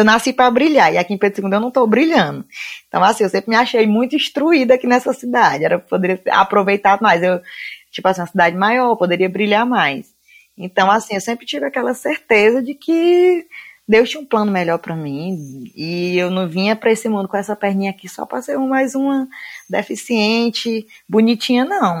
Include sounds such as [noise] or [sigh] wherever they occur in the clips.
eu nasci para brilhar, e aqui em Pedro II eu não estou brilhando. Então, assim, eu sempre me achei muito instruída aqui nessa cidade. Era poderia aproveitar mais. Eu, tipo assim, uma cidade maior, poderia brilhar mais. Então, assim, eu sempre tive aquela certeza de que Deus tinha um plano melhor para mim e eu não vinha para esse mundo com essa perninha aqui só para ser mais uma deficiente, bonitinha, não.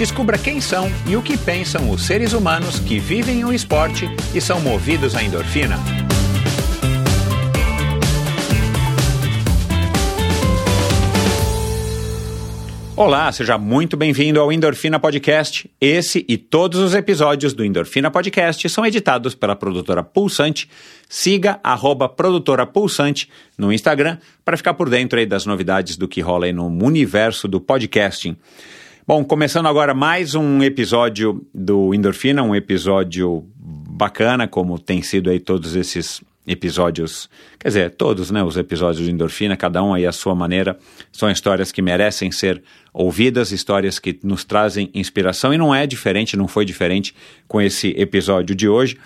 Descubra quem são e o que pensam os seres humanos que vivem o esporte e são movidos à endorfina. Olá, seja muito bem-vindo ao Endorfina Podcast. Esse e todos os episódios do Endorfina Podcast são editados pela produtora Pulsante. Siga arroba produtora Pulsante no Instagram para ficar por dentro das novidades do que rola no universo do podcasting. Bom, começando agora mais um episódio do Endorfina, um episódio bacana, como tem sido aí todos esses episódios, quer dizer, todos, né, os episódios de Endorfina, cada um aí à sua maneira, são histórias que merecem ser ouvidas, histórias que nos trazem inspiração e não é diferente, não foi diferente com esse episódio de hoje.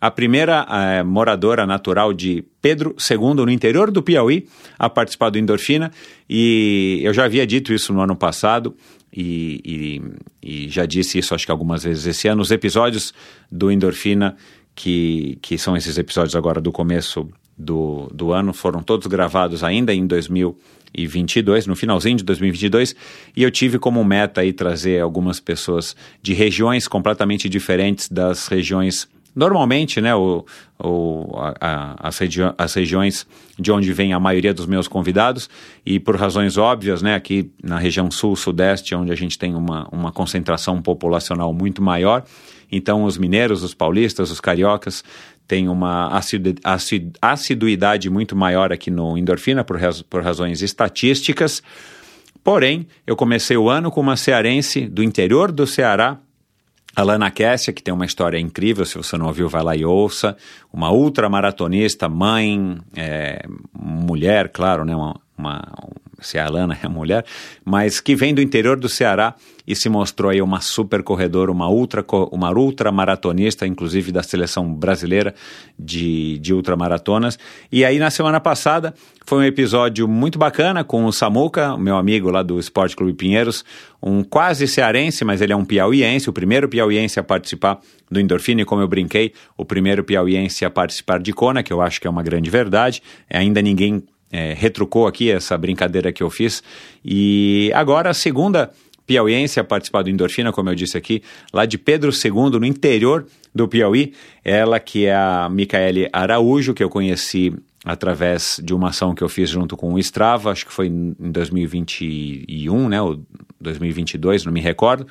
A primeira eh, moradora natural de Pedro II, no interior do Piauí, a participar do Endorfina, e eu já havia dito isso no ano passado, e, e, e já disse isso acho que algumas vezes esse ano, os episódios do Endorfina que, que são esses episódios agora do começo do, do ano, foram todos gravados ainda em 2022, no finalzinho de 2022, e eu tive como meta aí trazer algumas pessoas de regiões completamente diferentes das regiões Normalmente, né, o, o, a, a, as, regi as regiões de onde vem a maioria dos meus convidados, e por razões óbvias, né, aqui na região sul-sudeste, onde a gente tem uma, uma concentração populacional muito maior, então, os mineiros, os paulistas, os cariocas têm uma assidu assiduidade muito maior aqui no endorfina por, raz por razões estatísticas. Porém, eu comecei o ano com uma cearense do interior do Ceará, Alana Kessia, que tem uma história incrível, se você não ouviu, vai lá e ouça. Uma ultramaratonista, mãe, é, mulher, claro, né? Uma, uma, se a Alana é mulher, mas que vem do interior do Ceará e se mostrou aí uma super corredora, uma ultra, uma ultra maratonista, inclusive da seleção brasileira de, de ultramaratonas. E aí na semana passada foi um episódio muito bacana com o Samuca, meu amigo lá do Esporte Clube Pinheiros, um quase cearense, mas ele é um piauiense, o primeiro piauiense a participar do Endorfina, e como eu brinquei, o primeiro piauiense a participar de Kona, que eu acho que é uma grande verdade. Ainda ninguém é, retrucou aqui essa brincadeira que eu fiz. E agora a segunda piauiense a participar do Endorfina, como eu disse aqui, lá de Pedro II, no interior do Piauí. Ela que é a Micaele Araújo, que eu conheci através de uma ação que eu fiz junto com o Strava, acho que foi em 2021, né, ou 2022, não me recordo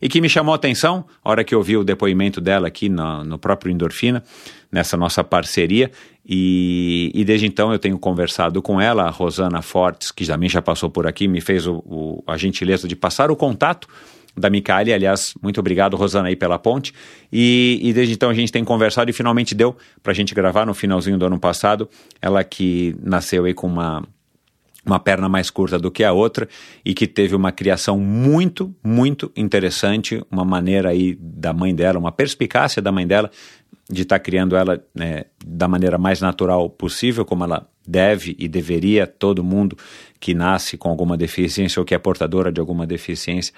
e que me chamou a atenção, a hora que eu vi o depoimento dela aqui no, no próprio Endorfina, nessa nossa parceria, e, e, desde então eu tenho conversado com ela, a Rosana Fortes, que também já passou por aqui, me fez o, o, a gentileza de passar o contato da Micaele, aliás, muito obrigado, Rosana, aí pela ponte. E, e, desde então a gente tem conversado e finalmente deu para a gente gravar no finalzinho do ano passado. Ela que nasceu aí com uma uma perna mais curta do que a outra e que teve uma criação muito, muito interessante, uma maneira aí da mãe dela, uma perspicácia da mãe dela de estar tá criando ela né, da maneira mais natural possível, como ela deve e deveria todo mundo que nasce com alguma deficiência ou que é portadora de alguma deficiência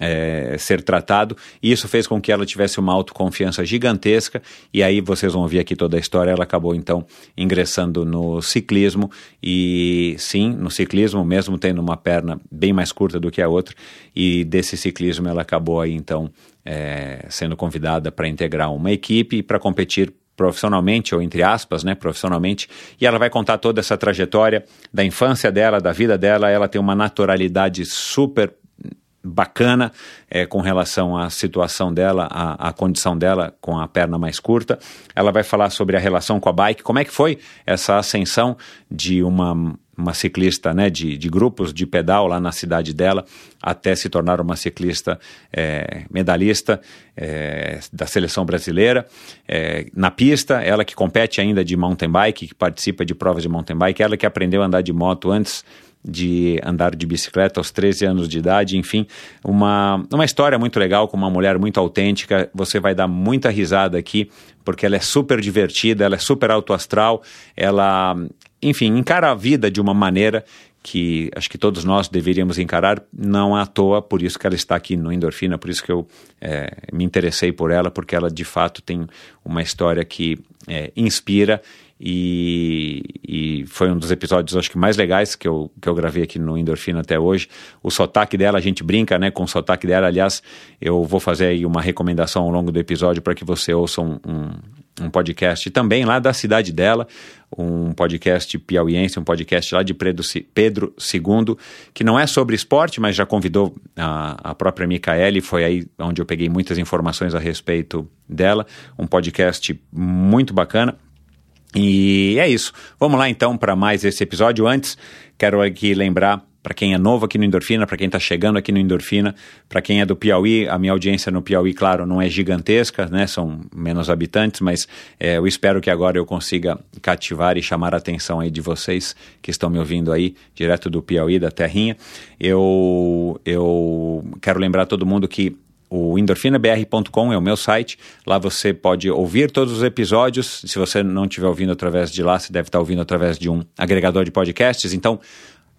é, ser tratado. E isso fez com que ela tivesse uma autoconfiança gigantesca. E aí vocês vão ver aqui toda a história. Ela acabou então ingressando no ciclismo. E sim, no ciclismo, mesmo tendo uma perna bem mais curta do que a outra. E desse ciclismo ela acabou aí então é, sendo convidada para integrar uma equipe e para competir profissionalmente, ou entre aspas, né, profissionalmente, e ela vai contar toda essa trajetória da infância dela, da vida dela, ela tem uma naturalidade super bacana é, com relação à situação dela, à, à, condição dela com a perna mais curta. Ela vai falar sobre a relação com a bike, como é que foi essa ascensão de uma, uma ciclista né, de, de grupos de pedal lá na cidade dela, até se tornar uma ciclista é, medalhista é, da seleção brasileira. É, na pista, ela que compete ainda de mountain bike, que participa de provas de mountain bike, ela que aprendeu a andar de moto antes de andar de bicicleta aos 13 anos de idade, enfim, uma, uma história muito legal com uma mulher muito autêntica. Você vai dar muita risada aqui, porque ela é super divertida, ela é super alto astral, ela, enfim, encara a vida de uma maneira que acho que todos nós deveríamos encarar, não à toa, por isso que ela está aqui no Endorfina, por isso que eu é, me interessei por ela, porque ela de fato tem uma história que é, inspira e, e, foi um dos episódios, acho que mais legais que eu, que eu gravei aqui no Endorfina até hoje. O sotaque dela, a gente brinca né, com o sotaque dela. Aliás, eu vou fazer aí uma recomendação ao longo do episódio para que você ouça um, um, um, podcast também lá da cidade dela, um podcast piauiense, um podcast lá de Pedro, Pedro II, que não é sobre esporte, mas já convidou a, a própria Micaele, foi aí onde eu peguei muitas informações a respeito dela. Um podcast muito bacana. E é isso. Vamos lá então para mais esse episódio. Antes, quero aqui lembrar para quem é novo aqui no Endorfina, para quem está chegando aqui no Endorfina, para quem é do Piauí, a minha audiência no Piauí, claro, não é gigantesca, né? São menos habitantes, mas é, eu espero que agora eu consiga cativar e chamar a atenção aí de vocês que estão me ouvindo aí, direto do Piauí, da terrinha. Eu, eu quero lembrar todo mundo que o endorfinabr.com é o meu site. Lá você pode ouvir todos os episódios. Se você não estiver ouvindo através de lá, você deve estar ouvindo através de um agregador de podcasts. Então,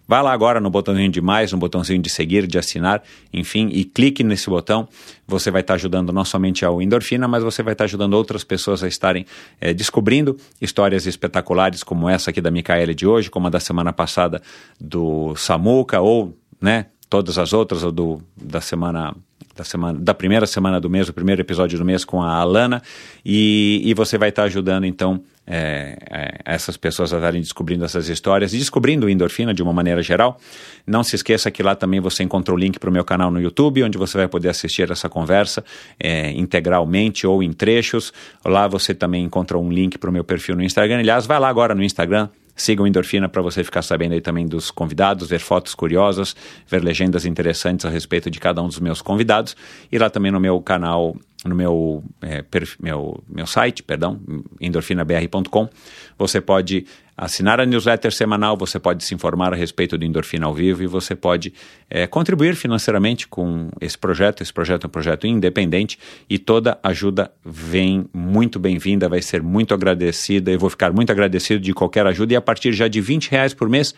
Vá lá agora no botãozinho de mais, no botãozinho de seguir, de assinar, enfim, e clique nesse botão. Você vai estar ajudando não somente ao Endorfina, mas você vai estar ajudando outras pessoas a estarem é, descobrindo histórias espetaculares como essa aqui da Micaele de hoje, como a da semana passada do Samuca, ou né, todas as outras, ou do, da semana da, semana, da primeira semana do mês, o primeiro episódio do mês com a Alana, e, e você vai estar ajudando então é, é, essas pessoas a estarem descobrindo essas histórias e descobrindo endorfina de uma maneira geral. Não se esqueça que lá também você encontra o link para o meu canal no YouTube, onde você vai poder assistir essa conversa é, integralmente ou em trechos. Lá você também encontra um link para o meu perfil no Instagram. Aliás, vai lá agora no Instagram, Siga o Endorfina para você ficar sabendo aí também dos convidados, ver fotos curiosas, ver legendas interessantes a respeito de cada um dos meus convidados. E lá também no meu canal, no meu, é, meu, meu site, perdão, endorfinabr.com, você pode assinar a newsletter semanal, você pode se informar a respeito do Endorfina ao vivo e você pode é, contribuir financeiramente com esse projeto. Esse projeto é um projeto independente e toda ajuda vem muito bem-vinda, vai ser muito agradecida. Eu vou ficar muito agradecido de qualquer ajuda e a partir já de 20 reais por mês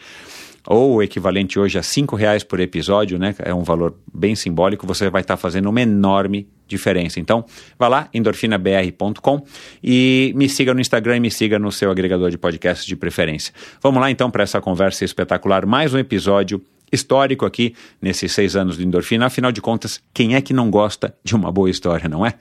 ou o equivalente hoje a cinco reais por episódio, né? É um valor bem simbólico, você vai estar fazendo uma enorme diferença. Então, vá lá, endorfinabr.com e me siga no Instagram e me siga no seu agregador de podcasts de preferência. Vamos lá então para essa conversa espetacular, mais um episódio histórico aqui nesses seis anos de endorfina. Afinal de contas, quem é que não gosta de uma boa história, não é?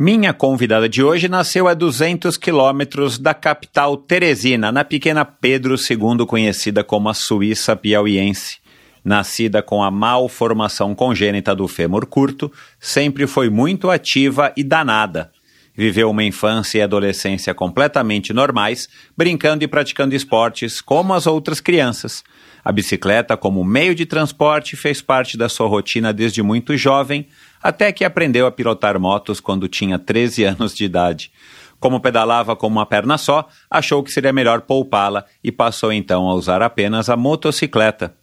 Minha convidada de hoje nasceu a 200 quilômetros da capital Teresina, na pequena Pedro II, conhecida como a Suíça piauiense. Nascida com a malformação congênita do fêmur curto, sempre foi muito ativa e danada. Viveu uma infância e adolescência completamente normais, brincando e praticando esportes como as outras crianças. A bicicleta, como meio de transporte, fez parte da sua rotina desde muito jovem, até que aprendeu a pilotar motos quando tinha 13 anos de idade. Como pedalava com uma perna só, achou que seria melhor poupá-la e passou então a usar apenas a motocicleta.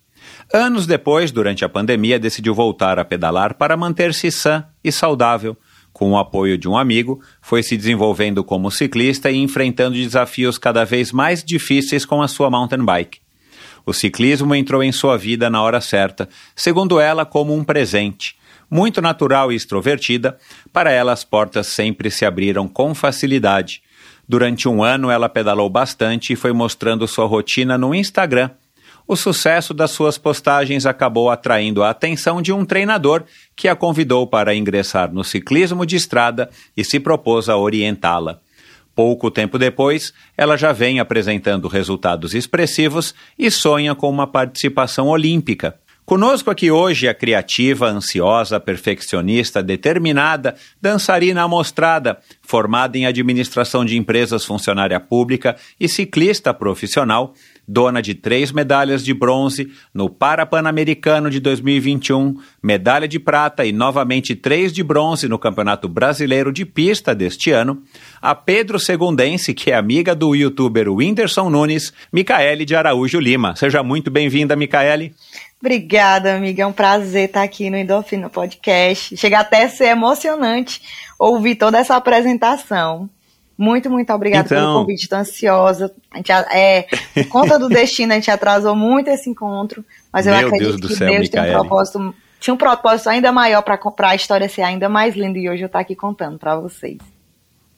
Anos depois, durante a pandemia, decidiu voltar a pedalar para manter-se sã e saudável. Com o apoio de um amigo, foi se desenvolvendo como ciclista e enfrentando desafios cada vez mais difíceis com a sua mountain bike. O ciclismo entrou em sua vida na hora certa, segundo ela, como um presente muito natural e extrovertida, para ela as portas sempre se abriram com facilidade. Durante um ano ela pedalou bastante e foi mostrando sua rotina no Instagram. O sucesso das suas postagens acabou atraindo a atenção de um treinador que a convidou para ingressar no ciclismo de estrada e se propôs a orientá-la. Pouco tempo depois, ela já vem apresentando resultados expressivos e sonha com uma participação olímpica. Conosco aqui hoje a criativa, ansiosa, perfeccionista, determinada, dançarina amostrada, formada em administração de empresas, funcionária pública e ciclista profissional, dona de três medalhas de bronze no Parapan-Americano de 2021, medalha de prata e novamente três de bronze no Campeonato Brasileiro de Pista deste ano, a Pedro Segundense, que é amiga do youtuber Whindersson Nunes, Micaele de Araújo Lima. Seja muito bem-vinda, Micaele. Obrigada, amiga. É um prazer estar aqui no Endorfina Podcast. Chega até a ser emocionante ouvir toda essa apresentação. Muito, muito obrigada Então- pelo convite. Estou ansiosa. A gente, é, por [laughs] conta do destino, a gente atrasou muito esse encontro, mas eu Meu acredito Deus do que céu, Deus tem um propósito, tinha um propósito ainda maior para a história ser ainda mais linda e hoje eu estou aqui contando para vocês.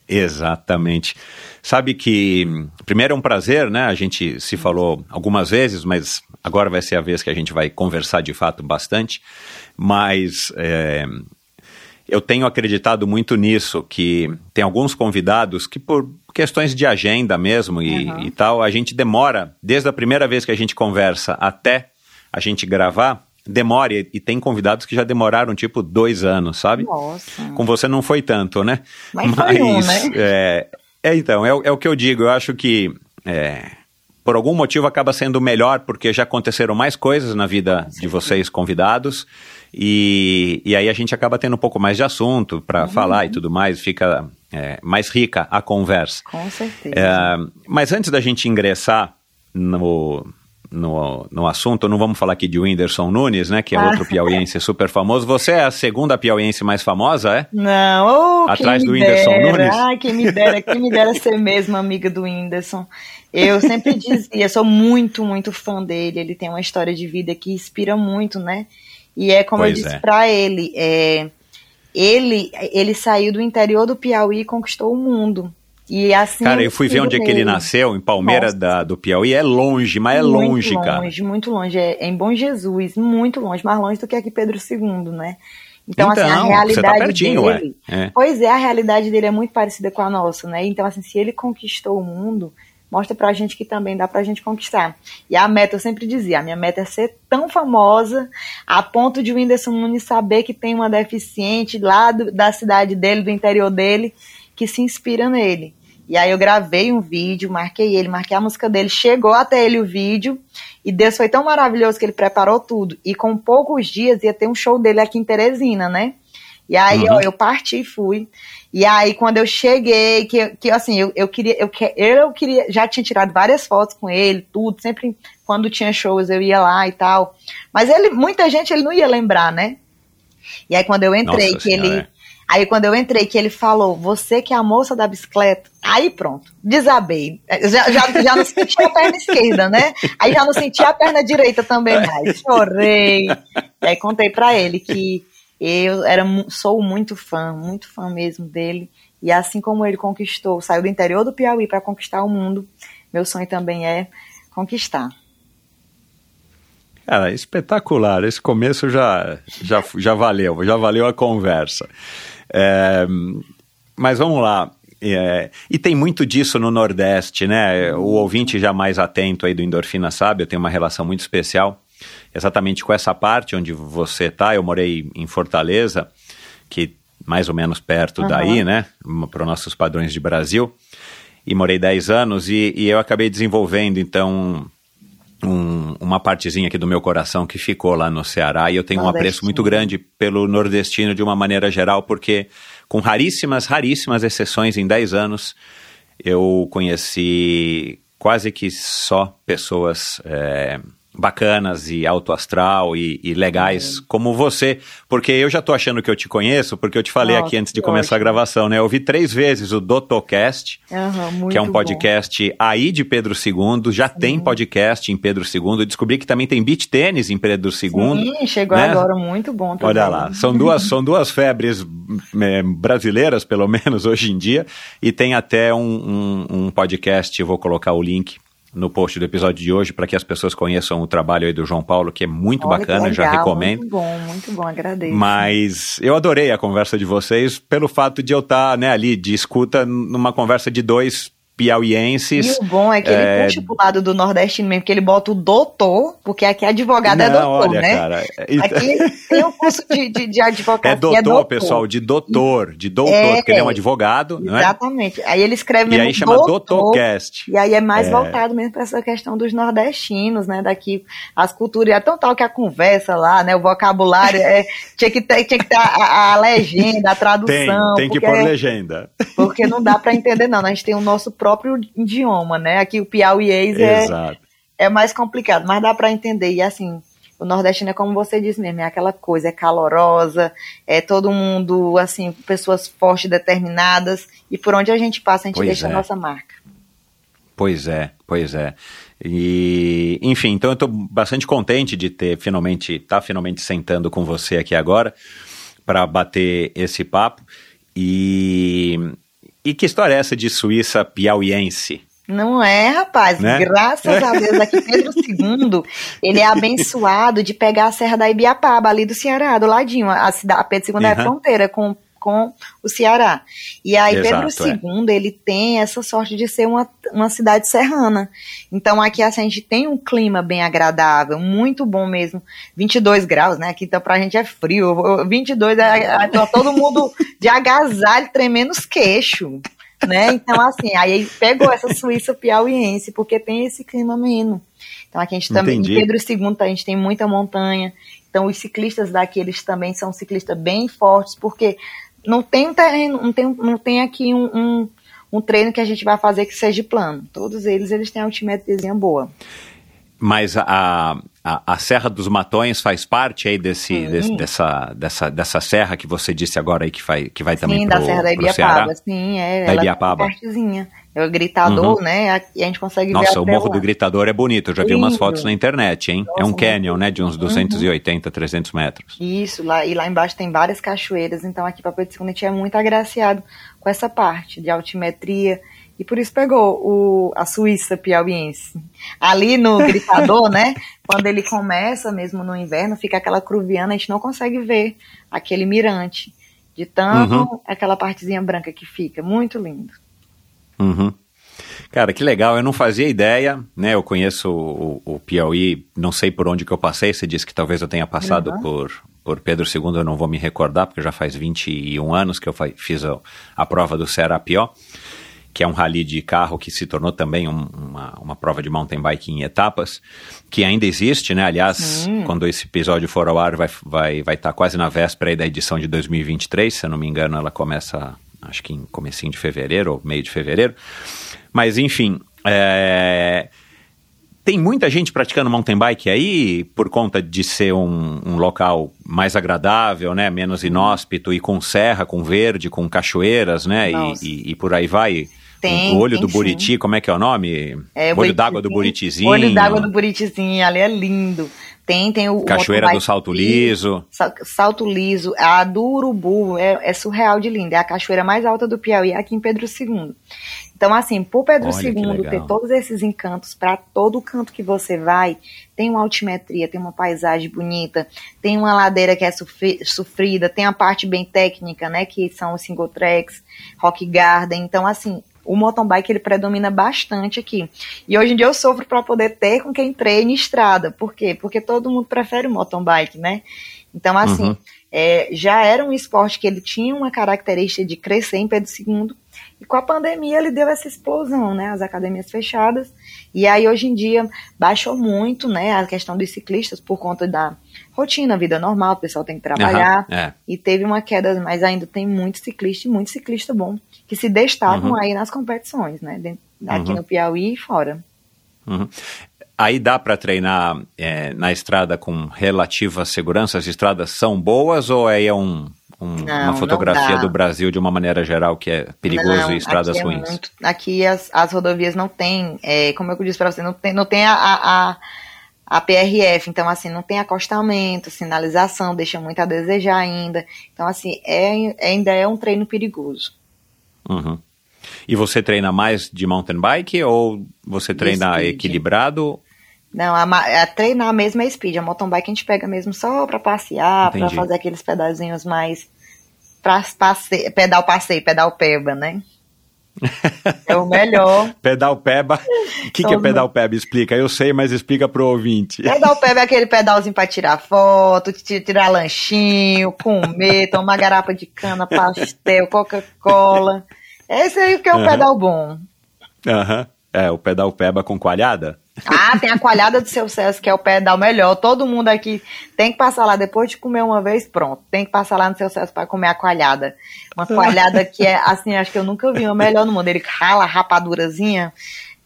Exatamente. Sabe que, primeiro é um prazer, né? A gente se falou algumas vezes, mas agora vai ser a vez que a gente vai conversar de fato bastante. Mas é, eu tenho acreditado muito nisso, que tem alguns convidados que, por questões de agenda mesmo e, Uhum. e tal, a gente demora, desde a primeira vez que a gente conversa até a gente gravar, demora. E, tem convidados que já demoraram tipo dois anos, sabe? Nossa. Com você não foi tanto, né? Mas foi um, né? É, é, então, é, o- é o que eu digo. Eu acho que é, por algum motivo acaba sendo melhor, porque já aconteceram mais coisas na vida de vocês convidados. E, e aí a gente acaba tendo um pouco mais de assunto para Uhum. falar e tudo mais, fica é, mais rica a conversa. Com certeza. É, mas antes da gente ingressar no, no, no assunto, não vamos falar aqui de Whindersson Nunes, né? Que é Ah. outro piauiense super famoso. Você é a segunda piauiense mais famosa, é? Não, oh, Atrás do Whindersson dera. Nunes? Ai, quem me dera, quem me dera ser mesmo amiga do Whindersson. Eu sempre dizia, sou muito, muito fã dele. Ele tem uma história de vida que inspira muito, né? E é como Pois eu disse é. pra ele, é, ele, ele saiu do interior do Piauí e conquistou o mundo. E assim. Cara, eu fui ver onde é que ele nasceu, em Palmeira da, do Piauí. É longe, mas é muito longe, cara. longe, muito longe. É, é em Bom Jesus, muito longe, mais longe do que aqui Pedro II, né? Então, assim, a Então, realidade você tá pertinho, dele. É. Pois é, a realidade dele é muito parecida com a nossa, né? Então, assim, se ele conquistou o mundo, mostra pra gente que também dá pra gente conquistar. E a meta, eu sempre dizia, a minha meta é ser tão famosa a ponto de o Whindersson Nunes saber que tem uma deficiente lá do- da cidade dele, do interior dele, que se inspira nele. E aí eu gravei um vídeo, marquei ele, marquei a música dele, chegou até ele o vídeo, e Deus foi tão maravilhoso que ele preparou tudo. E com poucos dias ia ter um show dele aqui em Teresina, né? E aí, Uhum. ó, eu parti e fui. E aí, quando eu cheguei, que, que assim, eu, eu queria, eu, eu queria, já tinha tirado várias fotos com ele, tudo, sempre quando tinha shows eu ia lá e tal. Mas ele, muita gente ele não ia lembrar, né? E aí, quando eu entrei, Nossa que ele. Senhora, é. Aí quando eu entrei, que ele falou, você que é a moça da bicicleta, aí pronto, desabei. Já, já, já não senti a perna esquerda, né? Aí já não senti a perna direita também mais. Chorei. E aí contei pra ele que eu era, sou muito fã, muito fã mesmo dele. E assim como ele conquistou, saiu do interior do Piauí para conquistar o mundo, meu sonho também é conquistar. Cara, espetacular. Esse começo já, já, já valeu, já valeu a conversa. É, mas vamos lá. É, e tem muito disso no Nordeste, né? O ouvinte já mais atento aí do Endorfina sabe, eu tenho uma relação muito especial exatamente com essa parte onde você tá. Eu morei em Fortaleza, que mais ou menos perto Aham. daí, né? Para os nossos padrões de Brasil. E morei 10 anos e, e eu acabei desenvolvendo, então, um- uma partezinha aqui do meu coração que ficou lá no Ceará e eu tenho um apreço muito grande pelo nordestino de uma maneira geral, porque com raríssimas, raríssimas exceções em 10 anos, eu conheci quase que só pessoas é, bacanas e alto astral e, e legais como você, porque eu já tô achando que eu te conheço, porque eu te falei Nossa, aqui antes de começar a ótimo. gravação, né? Eu ouvi três vezes o Dotocast, muito que é um bom. podcast aí de Pedro II, já tem podcast em Pedro II. Descobri que também tem beach tênis em Pedro II. Sim, chegou né? agora, muito bom também. Olha lá, são duas, são duas febres é, brasileiras, pelo [laughs] menos hoje em dia, e tem até um, um, um podcast, vou colocar o link no post do episódio de hoje para que as pessoas conheçam o trabalho aí do João Paulo, que é muito Olha bacana, já legal, recomendo. Muito bom, muito bom, agradeço. Mas eu adorei a conversa de vocês pelo fato de eu estar né, ali de escuta numa conversa de dois piauienses. E o bom é que ele É. puxa pro lado do nordestino mesmo, que ele bota o doutor, porque aqui advogado é Não, doutor, olha, né? cara. é- Aqui tem o curso de, de, de advocacia. [laughs] É doutor, pessoal, de doutor, de doutor, É, porque ele é um advogado, não é? Exatamente. Aí ele escreve E mesmo aí chama Doutorcast. E aí é mais É. voltado mesmo para essa questão dos nordestinos, né? Daqui, as culturas. É tão tal que a conversa lá, né? O vocabulário é, [laughs] tinha que ter, tinha que ter a, a- legenda, a Tem, tradução. tem que porque, pôr legenda. porque não dá para entender, não. A gente tem o nosso próprio idioma, né? Aqui o piauiês é, Exato. é mais complicado, mas dá para entender. E assim, o nordestino é como você disse mesmo, é aquela coisa, é calorosa, é todo mundo, assim, pessoas fortes, determinadas, e por onde a gente passa, a gente Pois deixa é. a nossa marca. Pois é, pois é. E, enfim, então eu estou bastante contente de ter finalmente, estar finalmente sentando com você aqui agora para bater esse papo. E, e que história é essa de Suíça piauiense? Não é, rapaz. Né? Graças a Deus, aqui Pedro II, ele é abençoado de pegar a Serra da Ibiapaba, ali do Ceará, do ladinho. A, cidade, a Pedro II é Uhum. fronteira com, com o Ceará. E aí Exato, Pedro II, ele tem essa sorte de ser uma, uma cidade serrana. Então aqui assim, a gente tem um clima bem agradável, muito bom mesmo. 22 graus, né? Aqui então pra gente é frio. 22 é, é tá todo mundo de agasalho, tremendo os queixos né? Então, assim, aí pegou essa Suíça piauiense, porque tem esse clima ameno. Então, aqui a gente também, Entendi. Pedro II, a gente tem muita montanha. Então, os ciclistas daqui, eles também são ciclistas bem fortes, porque não tem um terreno, não tem, não tem aqui um, um, um treino que a gente vai fazer que seja plano. Todos eles, eles têm altimetriazinha boa. Mas a, a, a Serra dos Matões faz parte aí desse, Sim. desse- dessa, dessa, dessa serra que você disse agora aí que, vai que vai também sim, pro, da Serra da pro Ceará? Ibiapaba. Sim, é. Da ela Ibiapaba. É pertezinha. É o gritador, Uhum. né? E a gente consegue ver Nossa, o Morro lá. do Gritador é bonito, eu já vi umas Lindo. fotos na internet, hein? é um Nossa, canyon, né, de uns 280, 300 metros. Isso, lá, e lá embaixo tem várias cachoeiras, então aqui para Pedro II a gente é muito agraciado com essa parte de altimetria, e por isso pegou o, a Suíça piauiense. Ali no [laughs] gritador, né, quando ele começa mesmo no inverno, fica aquela cruviana, a gente não consegue ver aquele mirante, de tanto Uhum. aquela partezinha branca que fica, muito lindo. Uhum. Cara, que legal, eu não fazia ideia, né? Eu conheço o, o Piauí, não sei por onde que eu passei, você disse que talvez eu tenha passado Uhum. por, por Pedro II, eu não vou me recordar, porque já faz 21 anos que eu fiz a, a prova do Serra Pió, que é um rally de carro que se tornou também um- uma, uma prova de mountain bike em etapas, que ainda existe, né? Aliás, quando esse episódio for ao ar, vai estar vai, vai tá quase na véspera aí da edição de 2023, se eu não me engano, ela começa, acho que em comecinho de fevereiro ou meio de fevereiro. Mas enfim, é, tem muita gente praticando mountain bike aí por conta de ser um, um local mais agradável, né? Menos inóspito e com serra, com verde, com cachoeiras, né? E, e- e por aí vai. Tem, o olho tem do Buriti, como é que é o nome? É, olho d'água do Buritizinho. Olho d'água do Buritizinho, ali é lindo. Tem, tem o. Cachoeira do Salto Liso. Sa- Salto Liso, a do Urubu é, é surreal de linda. É a cachoeira mais alta do Piauí, aqui em Pedro II. Então, assim, por Pedro Olha II ter todos esses encantos para todo canto que você vai, tem uma altimetria, tem uma paisagem bonita, tem uma ladeira que é sofri- sofrida, tem a parte bem técnica, né, que são os single tracks, rock garden. Então, assim, o mountain bike ele predomina bastante aqui. E hoje em dia eu sofro para poder ter com quem treine estrada. Por quê? Porque todo mundo prefere o mountain bike, né? Então, assim, Uhum. é, já era um esporte que ele tinha uma característica de crescer em Pedro II. E com a pandemia ele deu essa explosão, né? As academias fechadas. E aí hoje em dia baixou muito, né? A questão dos ciclistas por conta da rotina, vida normal, o pessoal tem que trabalhar. Aham, é. E teve uma queda, mas ainda tem muito ciclista e muito ciclista bom que se destacam Uhum. aí nas competições, né? Aqui Uhum. no Piauí e fora. Uhum. Aí dá para treinar é, na estrada com relativa segurança? As estradas são boas ou aí é um, um- Não, uma fotografia do Brasil de uma maneira geral que é perigoso Não, e estradas aqui é ruins? muito- aqui as, as rodovias não tem, é, como eu disse para você, não tem, não tem a, a, a- a PRF, então assim, não tem acostamento, sinalização, deixa muito a desejar ainda. Então assim, é, ainda é um treino perigoso. Uhum. E você treina mais de mountain bike ou você treina equilibrado? Não, a, a treinar mesmo é speed, a mountain bike a gente pega mesmo só para passear, para fazer aqueles pedazinhos mais pra passe, pedal passeio, pedal peba, né? É o melhor. [laughs] Pedal Peba. O que, que é Todo pedal Peba? Explica. Eu sei, mas explica pro ouvinte. Pedal [laughs] pé é aquele pedalzinho pra tirar foto, ti- tirar lanchinho, comer, [laughs] tomar garapa de cana, pastel, Coca-Cola. Esse aí que é o Aham. pedal bom. Aham. É, o pedal Peba com coalhada? Ah, tem a coalhada do seu Celso, que é o pedal melhor. Todo mundo aqui tem que passar lá depois de comer uma vez, pronto. Tem que passar lá no seu Celso para comer a coalhada. Uma coalhada que é assim, acho que eu nunca vi uma melhor no mundo. Ele rala a rapadurazinha,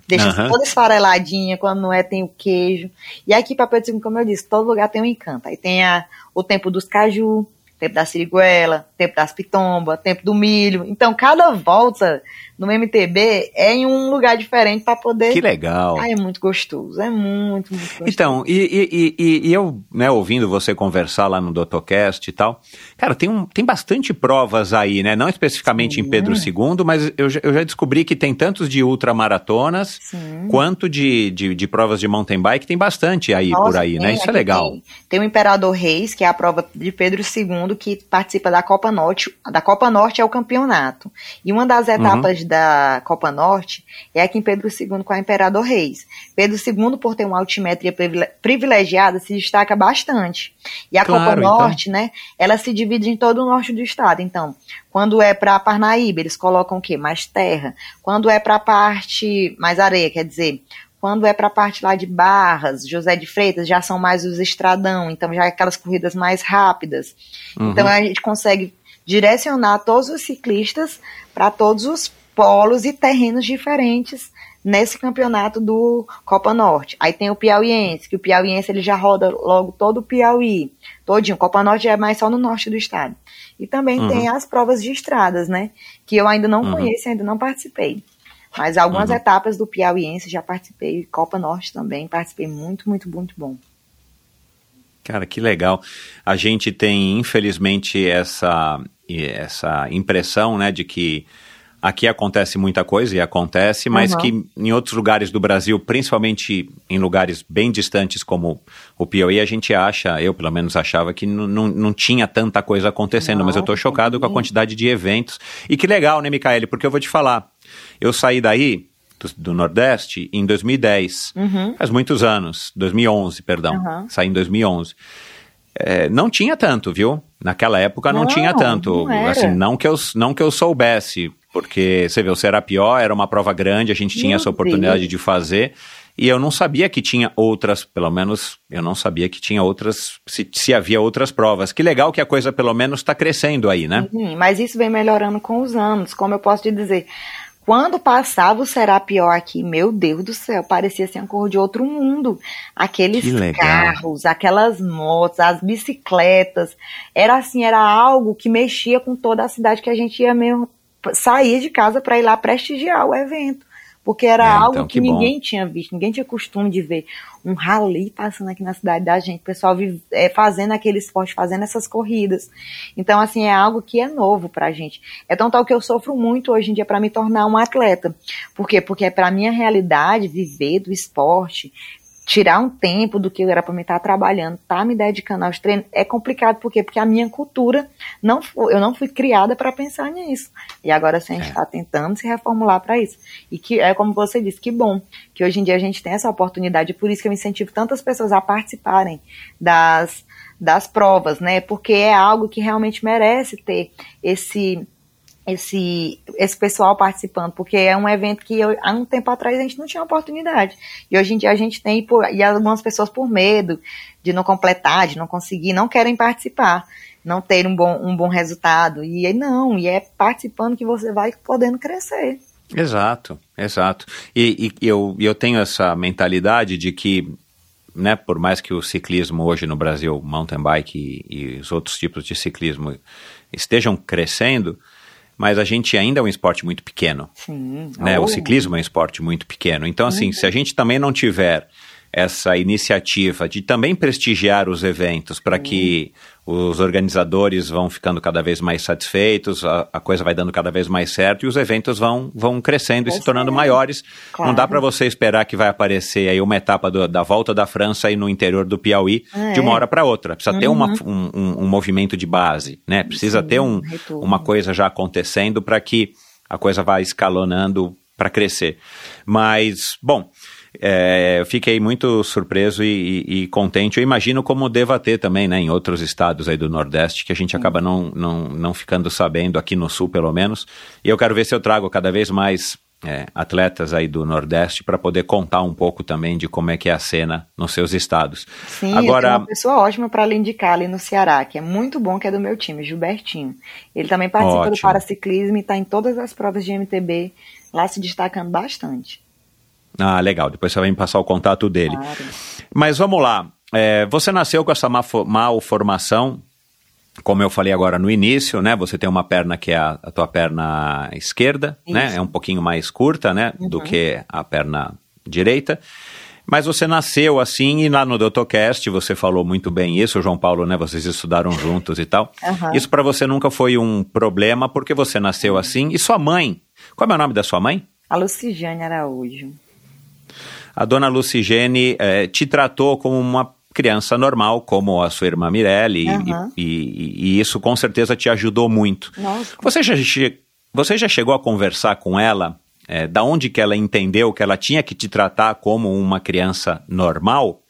deixa Aham. toda esfareladinha, quando não é tem o queijo. E aqui para Pedro como eu disse, todo lugar tem um encanto. Aí tem a, o tempo dos caju, tempo da siriguela, tempo das pitombas, tempo do milho. Então, cada volta no MTB é em um lugar diferente para poder Que legal. Ai, é muito gostoso, é muito, muito gostoso. Então, e, e- e- e- eu, né, ouvindo você conversar lá no DotoCast e tal, cara, tem, um, tem bastante provas aí, né? Não especificamente em Pedro II, mas eu, já- eu já descobri que tem tantos de ultramaratonas Sim. quanto de, de, de provas de mountain bike, tem bastante aí Nossa, por aí, né? tem, Isso é legal. Tem, tem o Imperador Reis, que é a prova de Pedro II, que participa da Copa Norte. Da Copa Norte é o campeonato. E uma das etapas da Copa Norte é aqui em Pedro II com a Imperador Reis. Pedro II, por ter uma altimetria privile- privilegiada, se destaca bastante. E a Claro, Copa então. Norte, né, ela se divide em todo o norte do estado. Então, quando é para Parnaíba, eles colocam o quê? Mais terra. Quando é para a parte mais areia, quer dizer, quando é para a parte lá de Barras, José de Freitas, já são mais os estradão, então já é aquelas corridas mais rápidas. Uhum. Então a gente consegue direcionar todos os ciclistas para todos os polos e terrenos diferentes nesse campeonato do Copa Norte. Aí tem o Piauiense, que o Piauiense ele já roda logo todo o Piauí, todinho. Copa Norte é mais só no norte do estado. E também Uhum. tem as provas de estradas, né? Que eu ainda não Uhum. conheço, ainda não participei. Mas algumas Uhum. etapas do Piauiense já participei, Copa Norte também, participei muito, muito, muito bom. Cara, que legal. A gente tem, infelizmente, essa, essa impressão, né, de que aqui acontece muita coisa, e acontece, mas Uhum. que em outros lugares do Brasil, principalmente em lugares bem distantes como o Piauí, a gente acha, eu pelo menos achava que não, não, não tinha tanta coisa acontecendo, mas eu Não, chocado com a quantidade de eventos. E que legal, né, Micaele? Porque eu vou te falar, eu saí daí, do, do Nordeste, em 2010. Uhum. Faz muitos anos, 2011, perdão. Aham. Saí em 2011. É, não tinha tanto, viu? Naquela época não, Não, tinha tanto. não assim, não que eu, não que eu soubesse, porque você vê, o Serapió era uma prova grande, a gente tinha Meu essa oportunidade Deus. de fazer. E eu não sabia que tinha outras, pelo menos eu não sabia que tinha outras, se, se havia outras provas. Que legal que a coisa pelo menos está crescendo aí, né? Sim, mas isso vem melhorando com os anos, como eu posso te dizer. Quando passava o Serapió aqui, meu Deus do céu, parecia assim uma cor de outro mundo. Aqueles carros, aquelas motos, as bicicletas. Era assim, era algo que mexia com toda a cidade que a gente ia mesmo sair de casa para ir lá prestigiar o evento. Porque era É, algo então, que, que ninguém tinha visto, ninguém tinha costume de ver um rally passando aqui na cidade da gente, o pessoal vive, é, fazendo aquele esporte, fazendo essas corridas. Então, assim, é algo que é novo pra gente. É tão tal que eu sofro muito hoje em dia para me tornar um atleta. Por quê? Porque é pra minha realidade viver do esporte, tirar um tempo do que era para me estar trabalhando, tá me dedicando aos treinos, é complicado, por quê? Porque a minha cultura não foi, eu não fui criada para pensar nisso. E agora assim, a gente É. está tentando se reformular para isso. E que é como você disse, que bom que hoje em dia a gente tem essa oportunidade, por isso que eu incentivo tantas pessoas a participarem das das provas, né? Porque é algo que realmente merece ter esse esse, esse pessoal participando, porque é um evento que eu, há um tempo atrás a gente não tinha oportunidade. E hoje em dia a gente tem, por, e algumas pessoas por medo de não completar, de não conseguir, não querem participar, não ter um bom, um bom resultado. E aí não, e é participando que você vai podendo crescer. Exato, exato. E, e eu, eu tenho essa mentalidade de que, né, por mais que o ciclismo hoje no Brasil, mountain bike e, e os outros tipos de ciclismo estejam crescendo, mas a gente ainda é um esporte muito pequeno. Sim. Né? Oh. O ciclismo é um esporte muito pequeno. Então, assim, se a gente também não tiver essa iniciativa de também prestigiar os eventos para que os organizadores vão ficando cada vez mais satisfeitos, a, a, coisa vai dando cada vez mais certo e os eventos vão, vão crescendo e se tornando maiores. Claro. Não dá para você esperar que vai aparecer aí uma etapa do, da volta da França aí no interior do Piauí É. de uma hora para outra. Precisa ter uma, Uhum. um, um, um movimento de base, né? Precisa Sim, ter um, retorno. uma coisa já acontecendo para que a coisa vai escalonando para crescer. Mas, bom, é, eu fiquei muito surpreso e, e, e, contente. Eu imagino como deva ter também, né, em outros estados aí do Nordeste, que a gente acaba não, não, não ficando sabendo, aqui no Sul pelo menos. E eu quero ver se eu trago cada vez mais é, atletas aí do Nordeste para poder contar um pouco também de como é que é a cena nos seus estados. Sim, Agora, eu uma pessoa ótima para lhe indicar ali no Ceará, que é muito bom, que é do meu time, Gilbertinho. Ele também participa ótimo. do paraciclismo e está em todas as provas de MTB, lá se destacando bastante. Ah, legal. Depois você vai me passar o contato dele. Claro. Mas vamos lá. É, você nasceu com essa malformação como eu falei agora no início, né? Você tem uma perna que é a, a tua perna esquerda, né? Isso. né? É um pouquinho mais curta, né? Uhum. Do que a perna direita. Mas você nasceu assim e lá no Doutocast você falou muito bem isso, João Paulo, né? Vocês estudaram juntos e tal. Uhum. Isso para você nunca foi um problema porque você nasceu assim. E sua mãe? Qual é o nome da sua mãe? A Lucijane Araújo. A dona Lucigene eh, te tratou como uma criança normal, como a sua irmã Mirelle, uhum. e, e, e, isso com certeza te ajudou muito. Nossa. Você já, você já chegou a conversar com ela? É, da onde que ela entendeu que ela tinha que te tratar como uma criança normal?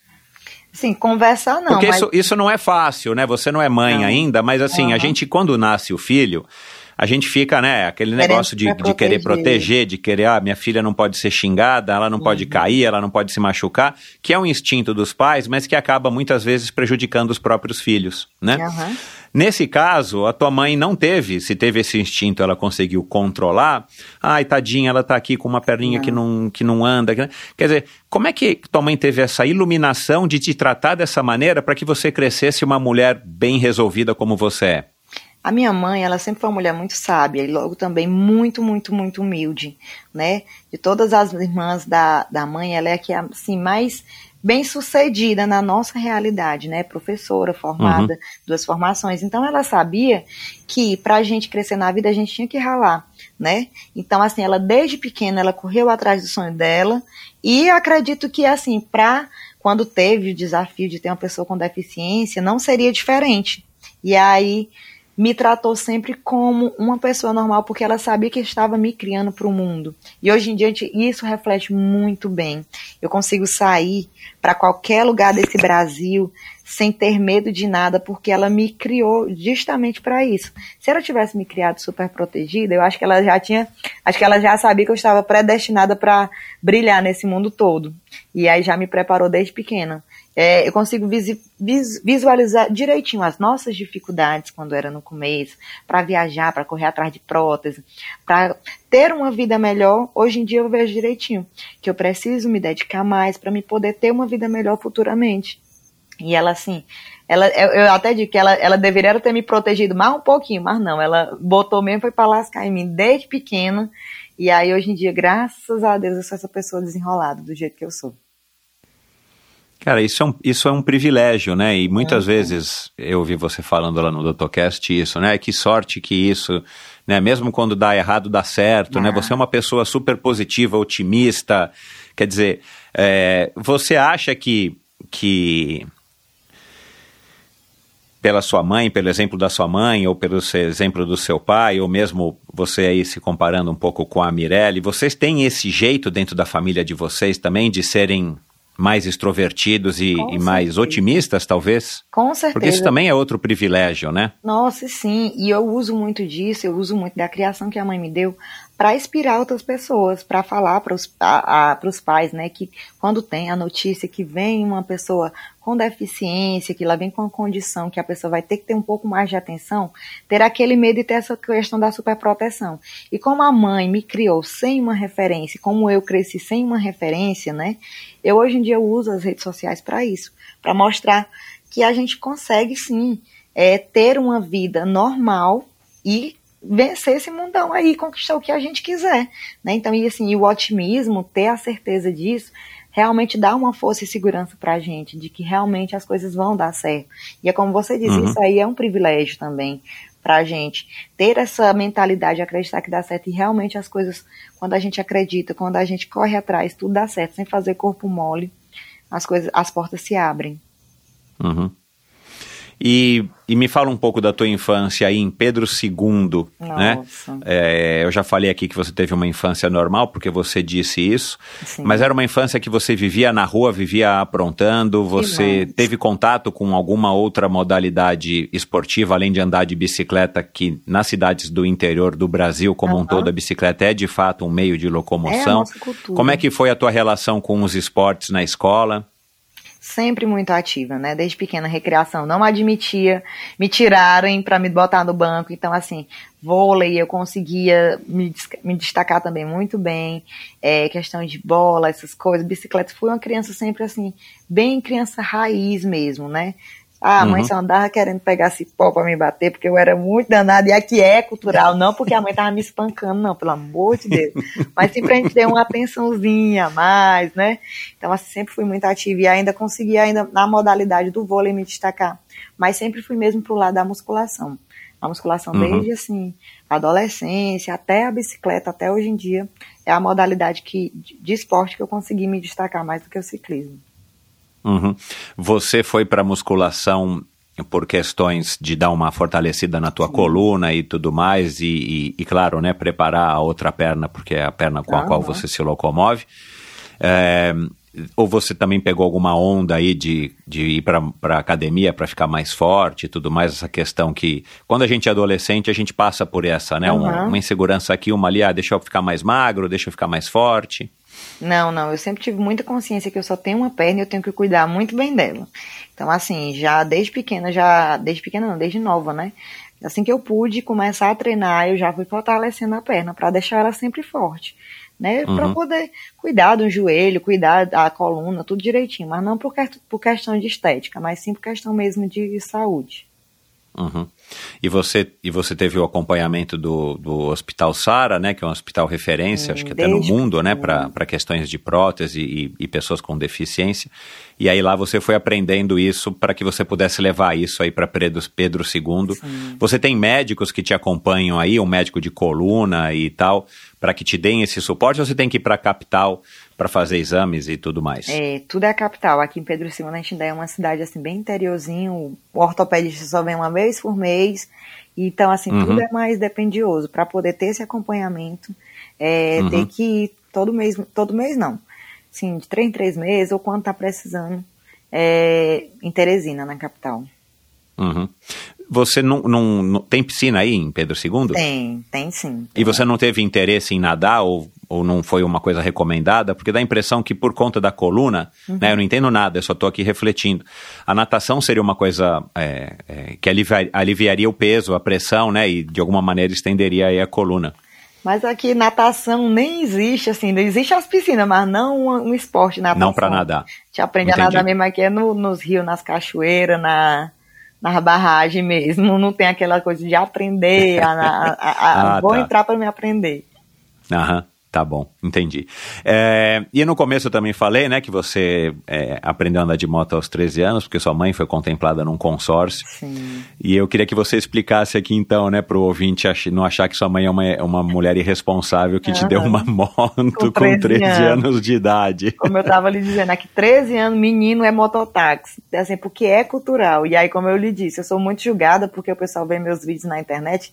Sim, conversar não. Porque mas... isso, isso não é fácil, né? Você não é mãe não. ainda, mas assim, a gente quando nasce o filho, a gente fica, né, aquele negócio de, de querer proteger, de querer, ah, minha filha não pode ser xingada, ela não uhum. pode cair, ela não pode se machucar, que é um instinto dos pais, mas que acaba muitas vezes prejudicando os próprios filhos, né? Uhum. Nesse caso, a tua mãe não teve, se teve esse instinto, ela conseguiu controlar. Ai, tadinha, ela tá aqui com uma perninha não. que não, que não anda. Que... Quer dizer, como é que tua mãe teve essa iluminação de te tratar dessa maneira para que você crescesse uma mulher bem resolvida como você é? A minha mãe, ela sempre foi uma mulher muito sábia e logo também muito, muito, muito humilde, né? De todas as irmãs da, da mãe, ela é a que, assim, mais bem sucedida na nossa realidade, né? Professora, formada, uhum. duas formações. Então, ela sabia que para a gente crescer na vida, a gente tinha que ralar, né? Então, assim, ela desde pequena, ela correu atrás do sonho dela e acredito que, assim, para quando teve o desafio de ter uma pessoa com deficiência, não seria diferente. E aí me tratou sempre como uma pessoa normal, porque ela sabia que estava me criando para o mundo. E hoje em dia isso reflete muito bem. Eu consigo sair para qualquer lugar desse Brasil sem ter medo de nada, porque ela me criou justamente para isso. Se ela tivesse me criado super protegida, eu acho que ela já tinha, acho que ela já sabia que eu estava predestinada para brilhar nesse mundo todo. E aí já me preparou desde pequena. É, eu consigo visualizar direitinho as nossas dificuldades quando era no começo, para viajar, para correr atrás de prótese, para ter uma vida melhor. Hoje em dia eu vejo direitinho que eu preciso me dedicar mais para me poder ter uma vida melhor futuramente. E ela assim, ela, eu até digo que ela, ela deveria ter me protegido mais um pouquinho, mas não, ela botou mesmo foi para lascar em mim desde pequena. E aí hoje em dia, graças a Deus, eu sou essa pessoa desenrolada do jeito que eu sou. Cara, isso é um, isso é um privilégio, né? E muitas é, vezes eu ouvi você falando lá no DoutorCast isso, né? Que sorte que isso, né? Mesmo quando dá errado, dá certo, né? Você é uma pessoa super positiva, otimista. Quer dizer, é, você acha que, que pela sua mãe, pelo exemplo da sua mãe, ou pelo exemplo do seu pai, ou mesmo você aí se comparando um pouco com a Mirelle, vocês têm esse jeito dentro da família de vocês também de serem mais extrovertidos e, e mais otimistas, talvez? Com certeza. Porque isso também é outro privilégio, né? Nossa, sim. E eu uso muito disso, eu uso muito da criação que a mãe me deu para inspirar outras pessoas, para falar para os pais, né, que quando tem a notícia que vem uma pessoa com deficiência, que ela vem com uma condição que a pessoa vai ter que ter um pouco mais de atenção, ter aquele medo e ter essa questão da superproteção. E como a mãe me criou sem uma referência, como eu cresci sem uma referência, né, eu hoje em dia uso as redes sociais para isso, para mostrar que a gente consegue sim é, ter uma vida normal e vencer esse mundão aí, conquistar o que a gente quiser, né? Então, e assim, e o otimismo, ter a certeza disso, realmente dá uma força e segurança pra gente, de que realmente as coisas vão dar certo. E é como você disse, uhum. isso aí é um privilégio também pra gente ter essa mentalidade de acreditar que dá certo e realmente as coisas, quando a gente acredita, quando a gente corre atrás, tudo dá certo, sem fazer corpo mole, as coisas, as portas se abrem. Uhum. E, e me fala um pouco da tua infância aí em Pedro II, né? Nossa. É, eu já falei aqui que você teve uma infância normal, porque você disse isso, Sim. mas era uma infância que você vivia na rua, vivia aprontando, você teve contato com alguma outra modalidade esportiva, além de andar de bicicleta, que nas cidades do interior do Brasil, como um Aham. todo, a bicicleta é de fato um meio de É locomoção. cultura. Como é que foi a tua relação com os esportes na escola? Sempre muito ativa, né? Desde pequena recreação, não admitia me tirarem para me botar no banco. Então, assim, vôlei eu conseguia me, me destacar também muito bem. É, questão de bola, essas coisas, bicicleta. Fui uma criança sempre assim, bem criança raiz mesmo, né? Ah, a mãe Uhum. só andava querendo pegar cipó pra me bater, porque eu era muito danada, e aqui é cultural, não porque a mãe tava me espancando, não, pelo amor de Deus. [laughs] Mas sempre a gente deu uma atençãozinha a mais, né? Então, assim, sempre fui muito ativa e ainda consegui, ainda na modalidade do vôlei, me destacar. Mas sempre fui mesmo pro lado da musculação. A musculação, Uhum. desde assim, adolescência até a bicicleta, até hoje em dia, é a modalidade que, de esporte que eu consegui me destacar mais do que o ciclismo. Uhum. Você foi para musculação por questões de dar uma fortalecida na tua coluna e tudo mais, e, e- e, claro, né, preparar a outra perna, porque é a perna com a qual você se locomove. É, ou você também pegou alguma onda aí de, de ir para academia para ficar mais forte e tudo mais, essa questão que quando a gente é adolescente a gente passa por essa, né? Uma, Aham. uma insegurança aqui, uma ali, ah, deixa eu ficar mais magro, deixa eu ficar mais forte. Não, não, eu sempre tive muita consciência que eu só tenho uma perna e eu tenho que cuidar muito bem dela. Então, assim, já desde pequena, já, desde pequena não, desde nova, né? Assim que eu pude começar a treinar, eu já fui fortalecendo a perna para deixar ela sempre forte, né? Para Uhum. poder cuidar do joelho, cuidar da coluna, tudo direitinho, mas não por, por questão de estética, mas sim por questão mesmo de saúde. Uhum. E você e você teve o acompanhamento do, do Hospital Sara, né, que é um hospital referência, Sim, acho que até no mundo, né, para questões de prótese e, e pessoas com deficiência. E aí lá você foi aprendendo isso para que você pudesse levar isso aí para Pedro, Pedro II. Sim. Você tem médicos que te acompanham aí, um médico de coluna e tal, para que te deem esse suporte, ou você tem que ir para a capital para fazer exames e tudo mais? É, tudo é a capital. Aqui em Pedro II a gente ainda é uma cidade assim bem interiorzinho. O ortopedista só vem uma vez por mês. Então, assim, Uhum. tudo é mais dependioso. Para poder ter esse acompanhamento, é, Uhum. ter que ir todo mês, todo mês não. Sim, de três em três meses, ou quando tá precisando, é, em Teresina, na capital. Uhum. Você não, não, não- tem piscina aí em Pedro II? Tem, tem sim. E você não teve interesse em nadar ou, ou não foi uma coisa recomendada? Porque dá a impressão que por conta da coluna, né, eu não entendo nada, eu só estou aqui refletindo. A natação seria uma coisa é, é, que alivia- aliviaria o peso, a pressão, né, e de alguma maneira estenderia aí a coluna. Mas aqui natação nem existe, assim, não existe as piscinas, mas não um, esporte natação. Não para nadar. gente aprende Entendi. a nadar mesmo aqui é no- nos rios, nas cachoeiras, na, na barragem mesmo. [laughs] Não tem aquela coisa de aprender, a- a- a- [laughs] Ah, vou tá. entrar para me aprender. Aham, tá bom, entendi. É, e no começo eu também falei, né, que você é, aprendeu a andar de moto aos 13 anos, porque sua mãe foi contemplada num consórcio. Sim. E eu queria que você explicasse aqui então, né, pro ouvinte ach- não achar que sua mãe é uma, é uma mulher irresponsável que te Aham. deu uma moto com Com 13, 13 anos. anos. de idade. Como eu tava lhe dizendo, aqui 13 anos, menino é mototáxi. Assim, porque é cultural. E aí, como eu lhe disse, eu sou muito julgada porque o pessoal vê meus vídeos na internet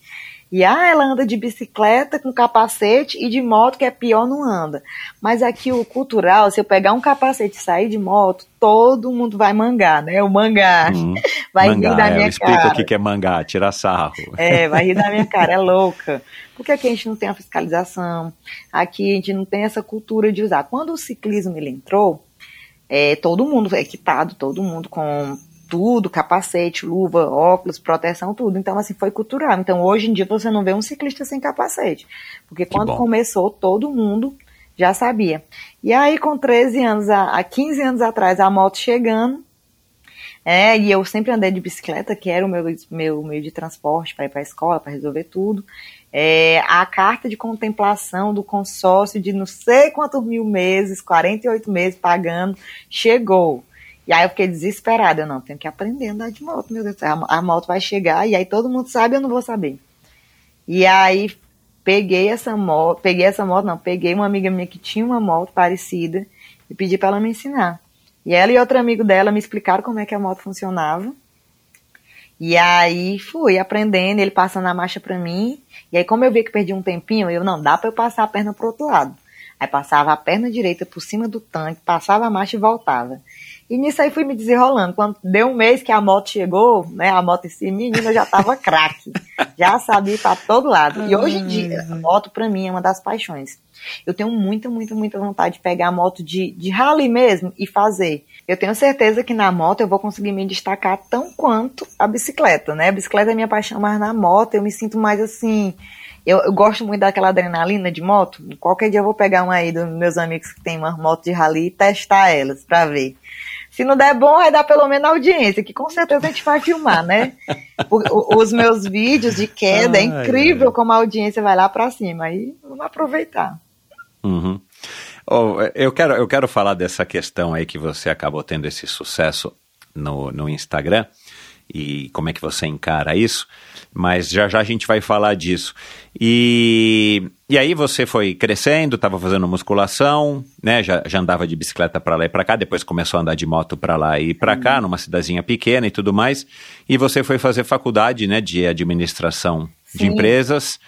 e, ah, ela anda de bicicleta com capacete e de moto, que é pior, não anda. Mas aqui o cultural, se eu pegar um capacete e sair de moto, todo mundo vai mangar, né? O mangar. Hum, [laughs] Vai mangá, rir da é, minha explica cara. o que é mangá, tira sarro. É, vai rir da minha [laughs] cara, é louca. Porque aqui a gente não tem a fiscalização, aqui a gente não tem essa cultura de usar. Quando o ciclismo ele entrou, é, todo mundo equipado, todo mundo com tudo, capacete, luva, óculos, proteção, tudo. Então, assim, foi cultural. Então, hoje em dia você não vê um ciclista sem capacete. Porque Que quando bom. começou, todo mundo já sabia. E aí, com 13 anos, há há 15 anos atrás, a moto chegando, é, e eu sempre andei de bicicleta, que era o meu, meu meio de transporte para ir para a escola, para resolver tudo. É, a carta de contemplação do consórcio de não sei quantos mil meses, 48 meses pagando, chegou. E aí eu fiquei desesperada. Não, tenho que aprender a andar de moto, meu Deus do céu. A, moto vai chegar e aí todo mundo sabe, eu não vou saber. E aí peguei essa moto, peguei essa moto, não, peguei uma amiga minha que tinha uma moto parecida e pedi para ela me ensinar. E ela e outro amigo dela me explicaram como é que a moto funcionava. E aí fui aprendendo, ele passando a marcha pra mim. E aí, como eu vi que perdi um tempinho, eu não dá pra eu passar a perna pro outro lado. Aí passava a perna direita por cima do tanque, passava a marcha e voltava. E nisso aí fui me desenrolando. Quando deu um mês que a moto chegou, né, a moto em si, menina, eu já tava [laughs] craque. já sabia pra todo lado. E hoje em dia, a moto pra mim é uma das paixões. Eu tenho muita, muita, muita vontade de pegar a moto de, de rally mesmo e fazer. Eu tenho certeza que na moto eu vou conseguir me destacar tão quanto a bicicleta, né? A bicicleta é minha paixão, mas na moto eu me sinto mais assim. Eu, eu gosto muito daquela adrenalina de moto. Qualquer dia eu vou pegar uma aí dos meus amigos que tem uma moto de rally e testar elas pra ver. Se não der bom, vai dar pelo menos audiência, que com certeza a gente vai filmar, né? O, os meus vídeos de queda, é incrível ai. como a audiência vai lá pra cima. Aí vamos aproveitar. Uhum. Oh, eu, quero, eu quero falar dessa questão aí que você acabou tendo esse sucesso no, no Instagram e como é que você encara isso, mas já já a gente vai falar disso. E, e aí você foi crescendo, estava fazendo musculação, né? Já, já andava de bicicleta para lá e para cá, depois começou a andar de moto para lá e para cá, numa cidadezinha pequena e tudo mais. E você foi fazer faculdade, né, de administração Sim. de empresas.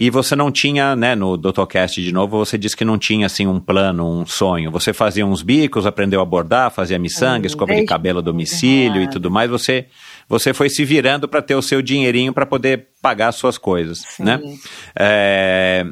E você não tinha, né, no Doutorcast de novo, você disse que não tinha, assim, um plano, um sonho. Você fazia uns bicos, aprendeu a bordar, fazia miçanga, hum, escova de cabelo a domicílio e tudo mais. Você, você foi se virando para ter o seu dinheirinho para poder pagar as suas coisas, Sim. né? É...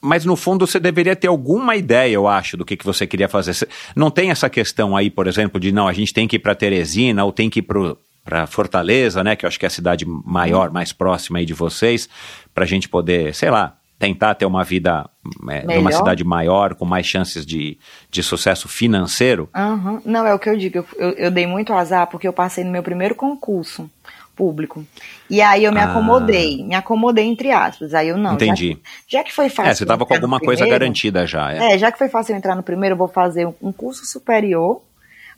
Mas no fundo você deveria ter alguma ideia, eu acho, do que, que você queria fazer. Não tem essa questão aí, por exemplo, de não, a gente tem que ir para Teresina ou tem que ir para para Fortaleza, né, que eu acho que é a cidade maior, mais próxima aí de vocês, para a gente poder, sei lá, tentar ter uma vida é, numa cidade maior, com mais chances de, de sucesso financeiro? Uhum. Não, é o que eu digo, eu, eu, dei muito azar porque eu passei no meu primeiro concurso público. E aí eu me ah. acomodei, me acomodei entre aspas. Aí eu não. Entendi. Já, já que foi fácil. É, você estava com alguma coisa primeiro, garantida já. É. é, já que foi fácil entrar no primeiro, eu vou fazer um curso superior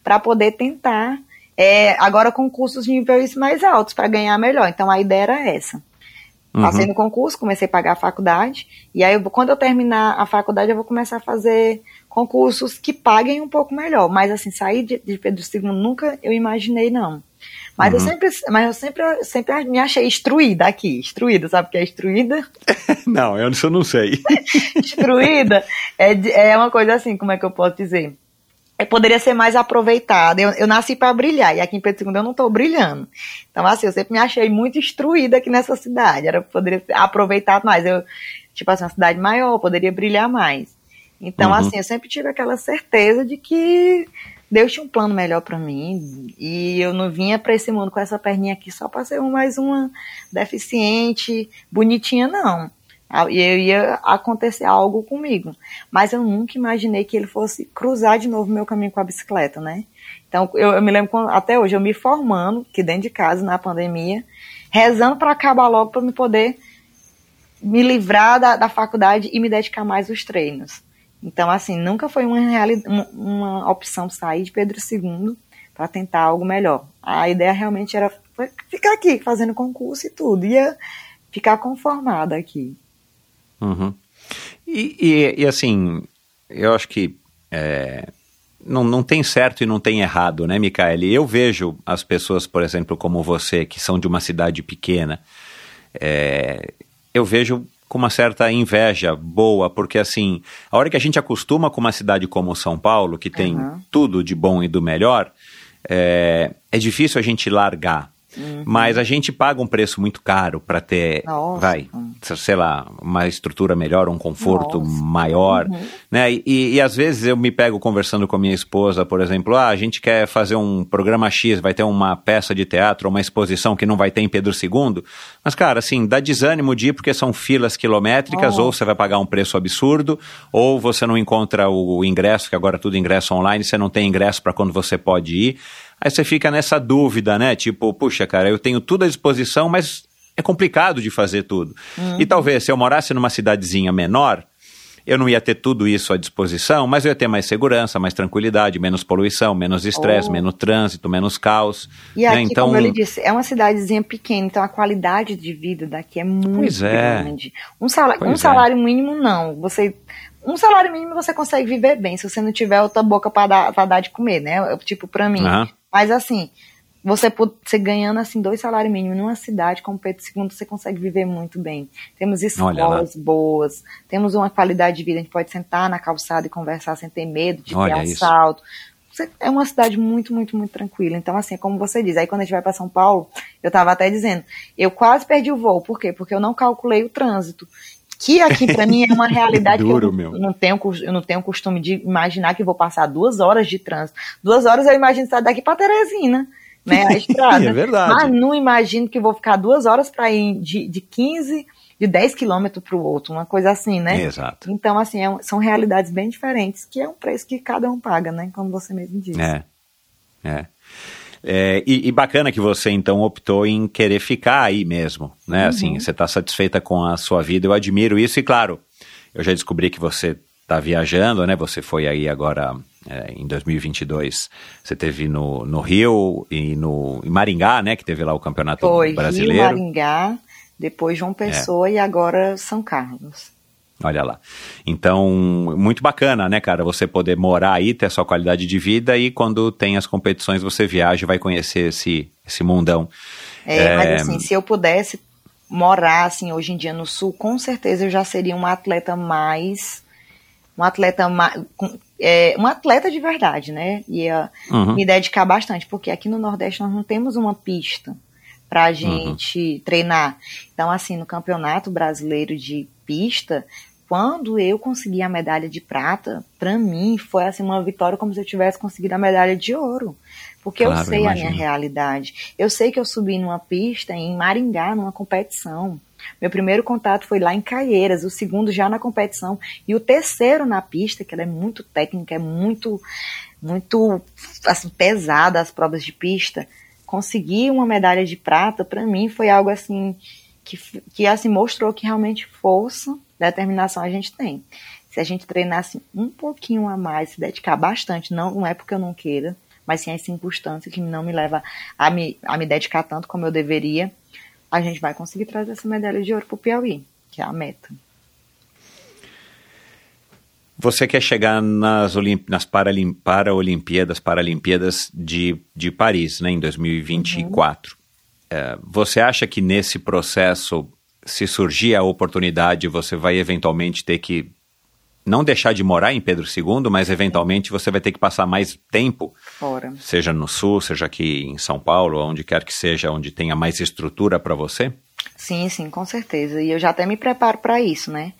para poder tentar é, agora concursos de níveis mais altos para ganhar melhor. Então a ideia era essa. Uhum. Passei no concurso, comecei a pagar a faculdade, e aí quando eu terminar a faculdade eu vou começar a fazer concursos que paguem um pouco melhor. Mas assim, sair de, de Pedro II nunca eu imaginei, não. Mas uhum. eu sempre, mas eu sempre, sempre me achei instruída aqui, instruída, sabe o que é instruída? [laughs] não, eu não sei. [laughs] instruída é, é uma coisa assim, como é que eu posso dizer? Poderia ser mais aproveitada. Eu, eu nasci para brilhar, e aqui em Pedro II eu não estou brilhando. Então, assim, eu sempre me achei muito instruída aqui nessa cidade. Era poderia aproveitar mais. Eu, tipo assim, uma cidade maior, poderia brilhar mais. Então, uhum. assim, eu sempre tive aquela certeza de que Deus tinha um plano melhor para mim. E eu não vinha para esse mundo com essa perninha aqui só para ser mais uma deficiente, bonitinha, não e ia acontecer algo comigo. Mas eu nunca imaginei que ele fosse cruzar de novo meu caminho com a bicicleta, né? Então, eu, eu me lembro quando, até hoje, eu me formando, que dentro de casa, na pandemia, rezando para acabar logo, para me poder me livrar da, da faculdade e me dedicar mais aos treinos. Então, assim, nunca foi uma, uma, uma opção sair de Pedro II para tentar algo melhor. A ideia realmente era ficar aqui, fazendo concurso e tudo. Ia ficar conformada aqui. Uhum. E, e, e, assim, eu acho que é, não, não tem certo e não tem errado, né, Micaele? Eu vejo as pessoas, por exemplo, como você, que são de uma cidade pequena, é, eu vejo com uma certa inveja boa, porque assim, a hora que a gente acostuma com uma cidade como São Paulo, que tem uhum. tudo de bom e do melhor, é, é difícil a gente largar. Uhum. Mas a gente paga um preço muito caro para ter, Nossa. vai, sei lá, uma estrutura melhor, um conforto Nossa. maior, uhum. né? E, e, às vezes eu me pego conversando com a minha esposa, por exemplo, ah, a gente quer fazer um programa X, vai ter uma peça de teatro, uma exposição que não vai ter em Pedro II, mas cara, assim, dá desânimo de ir porque são filas quilométricas, oh. ou você vai pagar um preço absurdo, ou você não encontra o ingresso, que agora é tudo ingresso online, você não tem ingresso para quando você pode ir. Aí você fica nessa dúvida, né? Tipo, puxa, cara, eu tenho tudo à disposição, mas é complicado de fazer tudo. Uhum. E talvez se eu morasse numa cidadezinha menor, eu não ia ter tudo isso à disposição, mas eu ia ter mais segurança, mais tranquilidade, menos poluição, menos estresse, oh. menos trânsito, menos caos. E né? aqui, então, como ele disse, é uma cidadezinha pequena, então a qualidade de vida daqui é muito é. grande. Um salário, um é. salário mínimo, não. Você um salário mínimo você consegue viver bem, se você não tiver outra boca para dar, dar de comer, né? Tipo, para mim. Uhum. Mas assim, você, pode- você ganhando assim dois salários mínimos numa cidade como Pedro II, você consegue viver muito bem. Temos escolas boas, temos uma qualidade de vida, a gente pode sentar na calçada e conversar sem ter medo de Olha ter isso. assalto. É uma cidade muito, muito, muito tranquila. Então, assim, é como você diz, aí quando a gente vai para São Paulo, eu estava até dizendo, eu quase perdi o voo. Por quê? Porque eu não calculei o trânsito. Que aqui para mim é uma [laughs] realidade Duro, que eu não, não tenho, eu não tenho costume de imaginar que vou passar duas horas de trânsito. Duas horas eu imagino estar daqui para Teresina, né? A [laughs] estrada. É verdade. Mas não imagino que vou ficar duas horas para ir de, de 15, de 10 quilômetros para o outro, uma coisa assim, né? Exato. Então, assim, é são realidades bem diferentes, que é um preço que cada um paga, né? Como você mesmo disse. É. É. É, e, e bacana que você então optou em querer ficar aí mesmo, né? Assim, você está satisfeita com a sua vida, eu admiro isso e claro, eu já descobri que você está viajando, né? Você foi aí agora é, em 2022, você teve no, no Rio e no em Maringá, né? Que teve lá o campeonato Foi Rio, brasileiro. Maringá, depois João Pessoa e agora São Carlos. Olha lá. Então, muito bacana, né, cara? Você poder morar aí, ter a sua qualidade de vida e quando tem as competições você viaja e vai conhecer esse, esse mundão. É, É, Mas assim, se eu pudesse morar assim hoje em dia no sul, com certeza eu já seria um atleta mais um atleta mais é, um atleta de verdade, né? Ia Uhum. me dedicar bastante, porque aqui no Nordeste nós não temos uma pista pra gente treinar. Então, assim, no Campeonato Brasileiro de Pista, quando eu consegui a medalha de prata, pra mim foi assim uma vitória como se eu tivesse conseguido a medalha de ouro. Porque Claro, eu sei a minha realidade. Eu sei que eu subi numa pista em Maringá, numa competição. Meu primeiro contato foi lá em Caieiras, o segundo já na competição e o terceiro na pista, que ela é muito técnica, é muito muito assim, pesada as provas de pista. Conseguir uma medalha de prata para mim foi algo assim que que assim mostrou que realmente força, determinação a gente tem. Se a gente treinasse um pouquinho a mais, se dedicar bastante, não, não é porque eu não queira, mas sim as circunstâncias que não me leva a me, a me dedicar tanto como eu deveria, a gente vai conseguir trazer essa medalha de ouro pro Piauí, que é a meta. Você quer chegar nas, Olimp... nas Paralim... Paraolimpíadas, Paralimpíadas de, de Paris, né, em 2024. É, você acha que nesse processo, se surgir a oportunidade, você vai eventualmente ter que não deixar de morar em Pedro II, mas eventualmente você vai ter que passar mais tempo, Fora. seja no Sul, seja aqui em São Paulo, onde quer que seja, onde tenha mais estrutura para você? Sim, sim, com certeza. E eu já até me preparo para isso, né?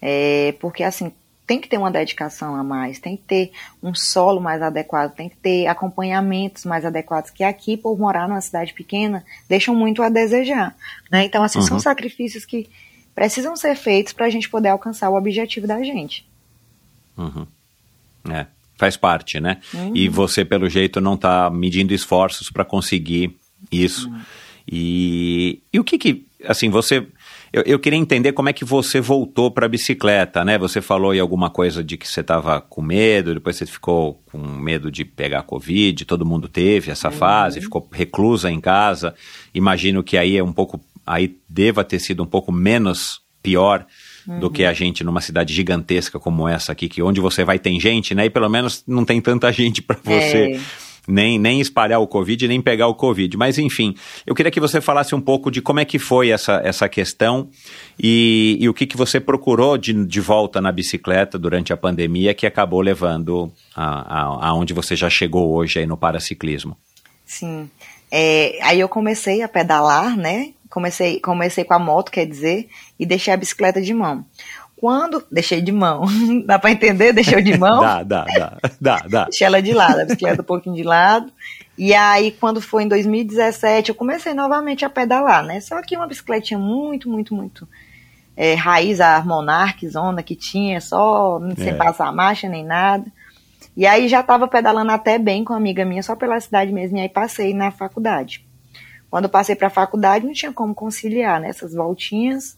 É, porque assim, tem que ter uma dedicação a mais, tem que ter um solo mais adequado, tem que ter acompanhamentos mais adequados, que aqui, por morar numa cidade pequena, deixam muito a desejar. Né? Então, assim, são Uhum. sacrifícios que precisam ser feitos para a gente poder alcançar o objetivo da gente. Uhum. É, faz parte, né? E você, pelo jeito, não está medindo esforços para conseguir isso. E, e o que que, assim, você... Eu, eu queria entender como é que você voltou para a bicicleta, né? Você falou aí alguma coisa de que você estava com medo, depois você ficou com medo de pegar Covid, todo mundo teve essa fase, ficou reclusa em casa. Imagino que aí é um pouco... Aí deva ter sido um pouco menos pior do que a gente numa cidade gigantesca como essa aqui, que onde você vai tem gente, né? E pelo menos não tem tanta gente para você É. nem, nem espalhar o Covid, nem pegar o Covid. Mas enfim, eu queria que você falasse um pouco de como é que foi essa, essa questão e, e o que, que você procurou de, de volta na bicicleta durante a pandemia que acabou levando a, a, aonde você já chegou hoje aí no paraciclismo. Sim. É, aí eu comecei a pedalar, né? Comecei, comecei com a moto, quer dizer, e deixei a bicicleta de mão. Quando. Deixei de mão. [laughs] Dá pra entender? Deixei de mão? [laughs] Dá, dá, dá, dá, dá. Deixei ela de lado, a bicicleta um pouquinho de lado. E aí, quando foi em 2017, eu comecei novamente a pedalar, né? Só que uma bicicletinha muito, muito, muito é, raiz, a Monarch Zona que tinha, só sem É. passar marcha nem nada. E aí já estava pedalando até bem com uma amiga minha, só pela cidade mesmo, e aí passei na faculdade. Quando eu passei para a faculdade, não tinha como conciliar, né? Essas voltinhas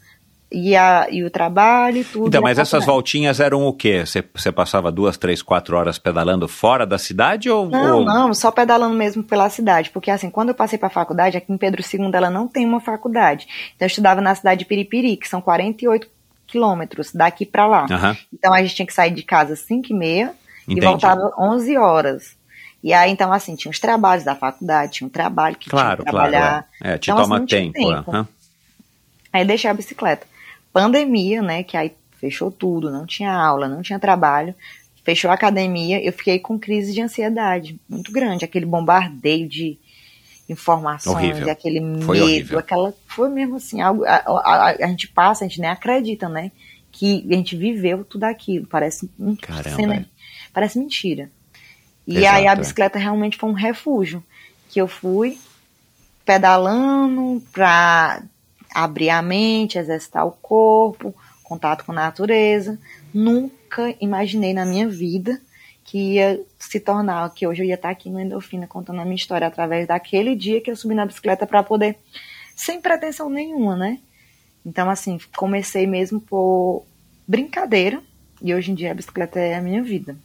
e, a, e o trabalho e tudo. Então, e a mas essas voltinhas eram o quê? Você, você passava duas, três, quatro horas pedalando fora da cidade ou... Não, ou- não, só pedalando mesmo pela cidade, porque assim, quando eu passei para a faculdade, aqui em Pedro II ela não tem uma faculdade. Então eu estudava na cidade de Piripiri, que são 48 quilômetros daqui para lá. Aham. Então a gente tinha que sair de casa às 5 e meia e Entendi. voltava 11 horas. E aí, então, assim, tinha os trabalhos da faculdade, tinha um trabalho que Claro, tinha que claro. trabalhar. É, é te Então, assim, toma tinha tempo. tempo. aham. Aí deixei a bicicleta. Pandemia, né? Que aí fechou tudo, não tinha aula, não tinha trabalho. Fechou a academia, eu fiquei com crise de ansiedade muito grande, aquele bombardeio de informações, Horrível. aquele Foi medo, horrível. aquela foi mesmo assim, algo, a, a- a gente passa, a gente nem acredita, né? Que a gente viveu tudo aquilo, parece um- Caramba, cena- é. parece mentira. E Exato, aí a é. bicicleta realmente foi um refúgio, que eu fui pedalando para abrir a mente, exercitar o corpo, contato com a natureza. Nunca imaginei na minha vida que ia se tornar, que hoje eu ia estar aqui no Endorfina contando a minha história através daquele dia que eu subi na bicicleta para poder, sem pretensão nenhuma, né? Então, assim, comecei mesmo por brincadeira e hoje em dia a bicicleta é a minha vida.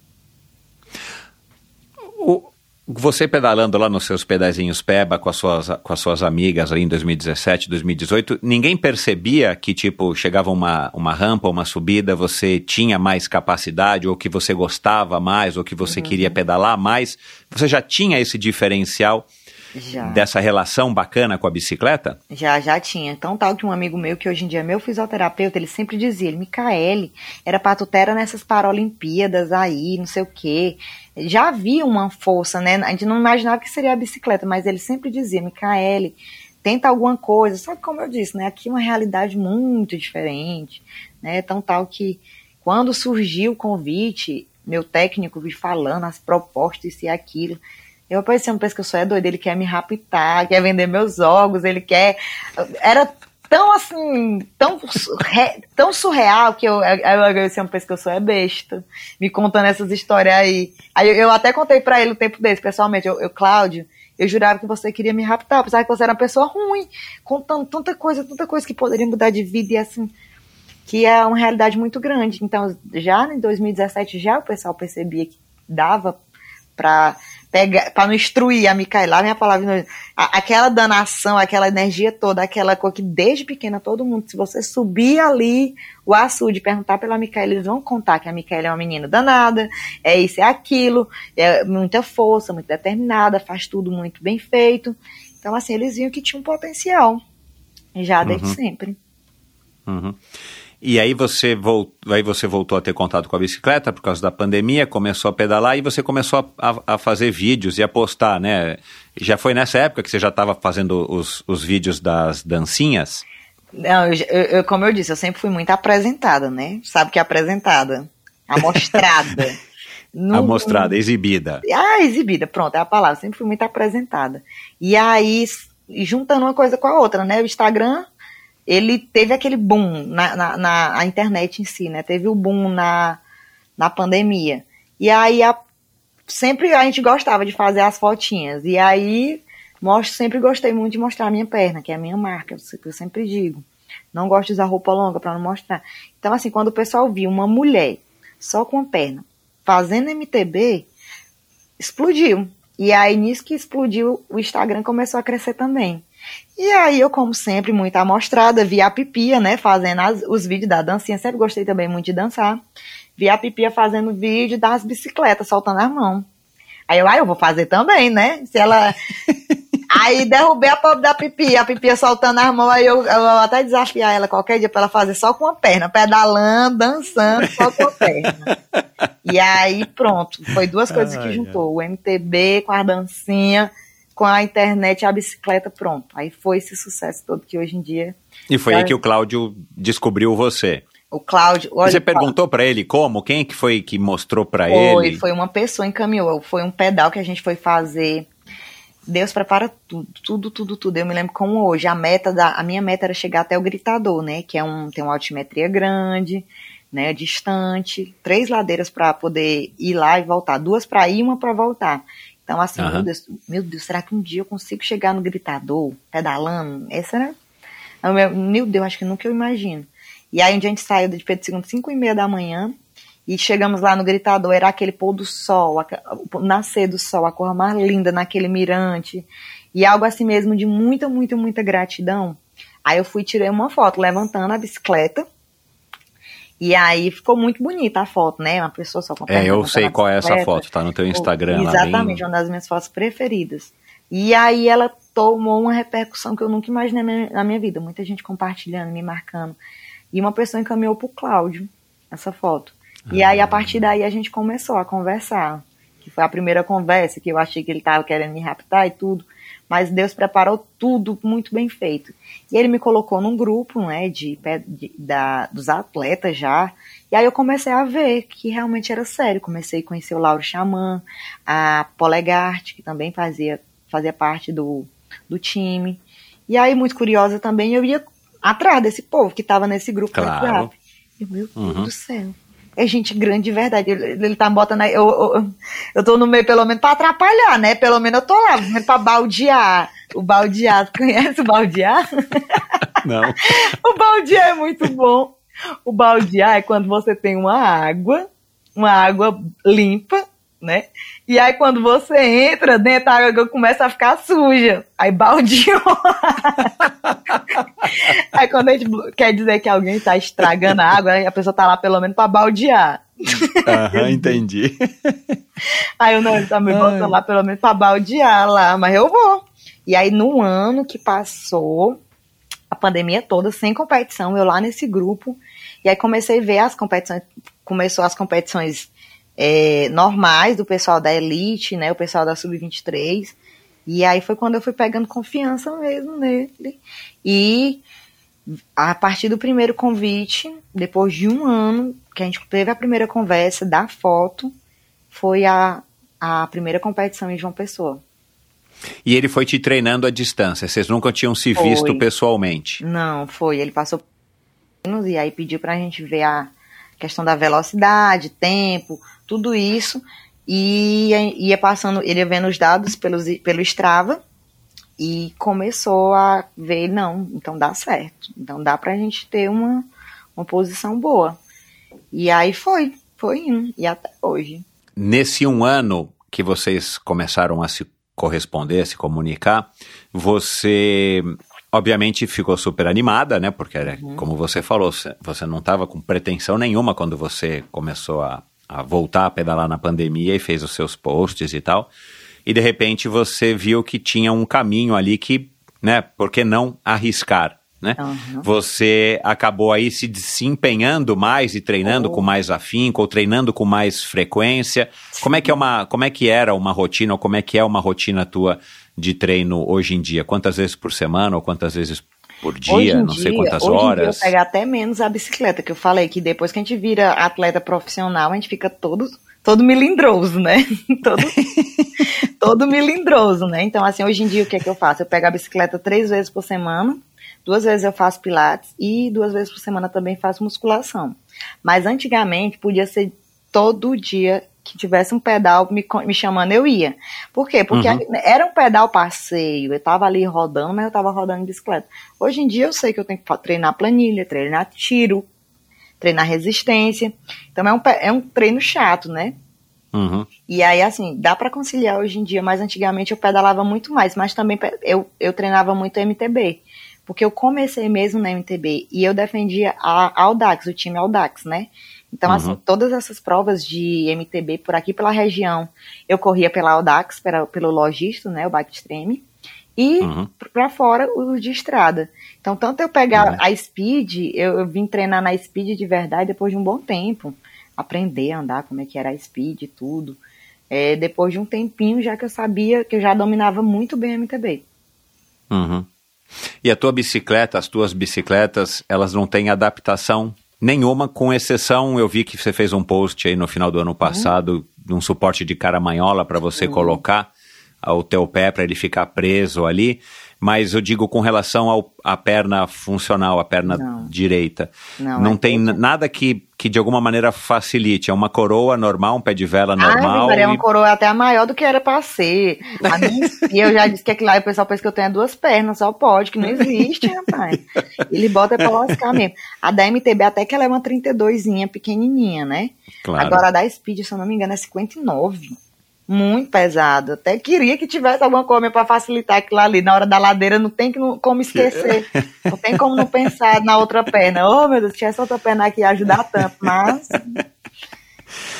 O- você pedalando lá nos seus pedazinhos Peba com as, suas, com as suas amigas ali em 2017, 2018, ninguém percebia que, tipo, chegava uma, uma rampa, uma subida, você tinha mais capacidade, ou que você gostava mais, ou que você queria pedalar mais? Você já tinha esse diferencial Já. dessa relação bacana com a bicicleta? Já, já tinha. Então, tal que um amigo meu, que hoje em dia é meu fisioterapeuta, ele sempre dizia, ele, Micaele, era pra tu ter era nessas Paralimpíadas aí, não sei o quê. Já havia uma força, né? A gente não imaginava que seria a bicicleta, mas ele sempre dizia, Micaele, tenta alguma coisa. Só que, como eu disse, né? Aqui é uma realidade muito diferente, né? Então, tal que quando surgiu o convite, meu técnico vi falando as propostas, e aquilo. Eu pensei, penso que eu sou é doido, ele quer me raptar, quer vender meus órgãos, ele quer. Era tão assim, tão, surre- tão surreal que eu, eu, eu, eu penso que eu sou é besta, me contando essas histórias aí. Aí eu, eu até contei pra ele o tempo desse, pessoalmente, eu, eu, Cláudio, eu jurava que você queria me raptar, pensava que você era uma pessoa ruim, contando tanta coisa, tanta coisa que poderia mudar de vida e assim, que é uma realidade muito grande. Então, já em 2017, já o pessoal percebia que dava pra pegar, pra não instruir a Micaela, minha palavra, a- aquela danação, aquela energia toda, aquela coisa que desde pequena todo mundo, se você subir ali o açude e perguntar pela Micaela, eles vão contar que a Micaela é uma menina danada, é isso, é aquilo, é muita força, muito determinada, faz tudo muito bem feito. Então, assim, eles viam que tinha um potencial, já desde Uhum. sempre. Uhum. E aí você, vol- aí você voltou a ter contato com a bicicleta por causa da pandemia, começou a pedalar e você começou a, a- fazer vídeos e a postar, né? Já foi nessa época que você já estava fazendo os, os vídeos das dancinhas? Não, eu, eu- como eu disse, eu sempre fui muito apresentada, né? Sabe que é apresentada? Amostrada. Não- [laughs] Amostrada, exibida. Ah, exibida, pronto, é a palavra. Sempre fui muito apresentada. E aí, juntando uma coisa com a outra, né? O Instagram, ele teve aquele boom na, na, na- internet em si, né? Teve o boom na, na pandemia. E aí, a- sempre a gente gostava de fazer as fotinhas. E aí, mostro, sempre gostei muito de mostrar a minha perna, que é a minha marca, eu, se- eu sempre digo. Não gosto de usar roupa longa para não mostrar. Então, assim, quando o pessoal viu uma mulher só com a perna fazendo MTB, explodiu. E aí, nisso que explodiu, o Instagram começou a crescer também. E aí, eu, como sempre, muito amostrada, vi a Pipia, né, fazendo as- os vídeos da dancinha. Sempre gostei também muito de dançar. Vi a Pipia fazendo vídeo das bicicletas, soltando as mãos. Aí eu, ah, eu vou fazer também, né? Se ela. [laughs] aí derrubei a pobre da Pipi, a Pipi soltando as mãos, aí eu, eu vou até desafiar ela qualquer dia pra ela fazer só com a perna, pedalando, dançando, só com a perna. [laughs] E aí, pronto, foi duas coisas que Ai, juntou: o MTB com a dancinha, com a internet a bicicleta, pronto. Aí foi esse sucesso todo que hoje em dia. E foi aí que o Cláudio descobriu você. O Cláudio. olha, você perguntou pra ele como? Quem que foi que mostrou Foi, ele? foi uma pessoa encaminhou. Foi um pedal que a gente foi fazer. Deus prepara tudo, tudo, tudo, tudo. Eu me lembro como hoje. A meta da, a minha meta era chegar até o gritador, né? Que é um, tem uma altimetria grande, né? Distante, três ladeiras para poder ir lá e voltar, duas para ir, uma para voltar. Então assim, Aham. meu Deus, meu Deus, será que um dia eu consigo chegar no gritador, pedalando? Essa era, meu meu Deus, acho que nunca eu imagino. E aí um dia a gente saiu de Pedro II, 5 e meia da manhã, e chegamos lá no gritador, era aquele pôr do sol, aque- o nascer do sol, a cor mais linda naquele mirante, e algo assim mesmo de muita, muita, muita gratidão. Aí eu fui e tirei uma foto levantando a bicicleta, E aí ficou muito bonita a foto, né? Uma pessoa só com É, eu sei qual é essa foto, tá no teu Instagram. Exatamente, bem- uma das minhas fotos preferidas. E aí ela tomou uma repercussão que eu nunca imaginei na minha, na minha vida. Muita gente compartilhando, me marcando. E uma pessoa encaminhou pro Cláudio essa foto. E aí, a partir daí, a gente começou a conversar. Que foi a primeira conversa, que eu achei que ele tava querendo me raptar e tudo. Mas Deus preparou tudo muito bem feito. E ele me colocou num grupo, né, de, de- da, dos atletas já. E aí eu comecei a ver que realmente era sério. Comecei a conhecer o Lauro Xamã, a Polegarte, que também fazia, fazia parte do, do time. E aí, muito curiosa também, eu ia atrás desse povo que estava nesse grupo do Claro. WhatsApp. Eu, meu Deus Uhum. do céu. É gente grande de verdade. Ele, ele tá botando aí. Eu, eu, eu tô no meio, pelo menos, pra atrapalhar, né? Pelo menos eu tô lá, pelo menos [laughs] pra baldear. O baldear, conhece o baldear? [laughs] Não. [laughs] O baldear é muito bom. O baldear é quando você tem uma água, uma água limpa, né? E aí quando você entra dentro, a água começa a ficar suja. Aí baldeou. [laughs] aí quando a gente quer dizer que alguém tá estragando a água, a pessoa tá lá pelo menos pra baldear. Aham, entendi. [laughs] Aí eu não, tá me botando lá pelo menos pra baldear lá, mas eu vou. E aí no ano que passou, a pandemia toda, sem competição, eu lá nesse grupo, e aí comecei a ver as competições, começou as competições é, normais do pessoal da Elite, né, o pessoal da Sub-23, e aí foi quando eu fui pegando confiança mesmo nele, e a partir do primeiro convite, depois de um ano que a gente teve a primeira conversa da foto, foi a, a primeira competição em João Pessoa. E ele foi te treinando à distância, vocês nunca tinham se Foi. visto pessoalmente. Não, foi. Ele passou por e aí pediu pra gente ver a questão da velocidade, tempo, tudo isso. E ia passando, ele ia vendo os dados pelos, pelo Strava e começou a ver, não, então dá certo. Então dá pra gente ter uma, uma posição boa. E aí foi, foi indo, e até hoje. Nesse um ano que vocês começaram a se corresponder, a se comunicar, você obviamente ficou super animada, né? Porque era, como você falou, você não estava com pretensão nenhuma quando você começou a, a voltar a pedalar na pandemia e fez os seus posts e tal. E de repente você viu que tinha um caminho ali que, né? Por que não arriscar? Né? Aham. Você acabou aí se desempenhando mais e treinando Oh. com mais afinco, ou treinando com mais frequência. Como é que é uma, como é que era uma rotina, ou como é que é uma rotina tua de treino hoje em dia? Quantas vezes por semana ou quantas vezes por dia? Não sei dia- quantas hoje em dia horas. eu pego até menos a bicicleta, que eu falei que depois que a gente vira atleta profissional, a gente fica todo, todo milindroso, né? [laughs] todo, todo milindroso, né? Então, assim, hoje em dia o que é que eu faço? Eu pego a bicicleta três vezes por semana, duas vezes eu faço pilates e duas vezes por semana também faço musculação. Mas antigamente podia ser todo dia que tivesse um pedal me, me chamando, eu ia. Por quê? Porque Uhum. era um pedal passeio, eu tava ali rodando, mas eu tava rodando de bicicleta. Hoje em dia eu sei que eu tenho que treinar planilha, treinar tiro, treinar resistência. Então é um, é um treino chato, né? Uhum. E aí, assim, dá pra conciliar hoje em dia, mas antigamente eu pedalava muito mais, mas também eu, eu treinava muito MTB. Porque eu comecei mesmo na MTB e eu defendia a Audax, o time Audax, né? Então, Uhum. assim, todas essas provas de MTB por aqui pela região, eu corria pela Audax, pela, pelo Logisto, né, o Bike Extreme, e Uhum. pra fora o de estrada. Então, tanto eu pegar a Speed, eu, eu vim treinar na Speed de verdade depois de um bom tempo. Aprender a andar, como é que era a Speed e tudo. É, depois de um tempinho, já que eu sabia que eu já dominava muito bem a MTB. Uhum. E a tua bicicleta, as tuas bicicletas, elas não têm adaptação nenhuma, com exceção, eu vi que você fez um post aí no final do ano passado, de um suporte de caramanhola para você colocar o teu pé para ele ficar preso ali, mas eu digo com relação ao, à perna funcional, a perna Não. direita. Não, Não é tem n- nada que, que de alguma maneira facilite. É uma coroa normal, um pé de vela Ah, normal. Maria, é uma e- coroa até maior do que era pra ser. A minha- [laughs] e eu já disse que aquilo lá, o pessoal pensa que eu tenho duas pernas, só pode, que não existe, rapaz. Ele bota pra lascar mesmo. A da MTB até que ela é uma 32zinha, pequenininha, né? Claro. Agora a da Speed, se eu não me engano, é 59. Muito pesado. Até queria que tivesse alguma coisa para facilitar aquilo ali. Na hora da ladeira não tem que como esquecer. Não tem como não pensar na outra perna. Oh, meu Deus, tinha essa outra perna aqui ia ajudar tanto, mas.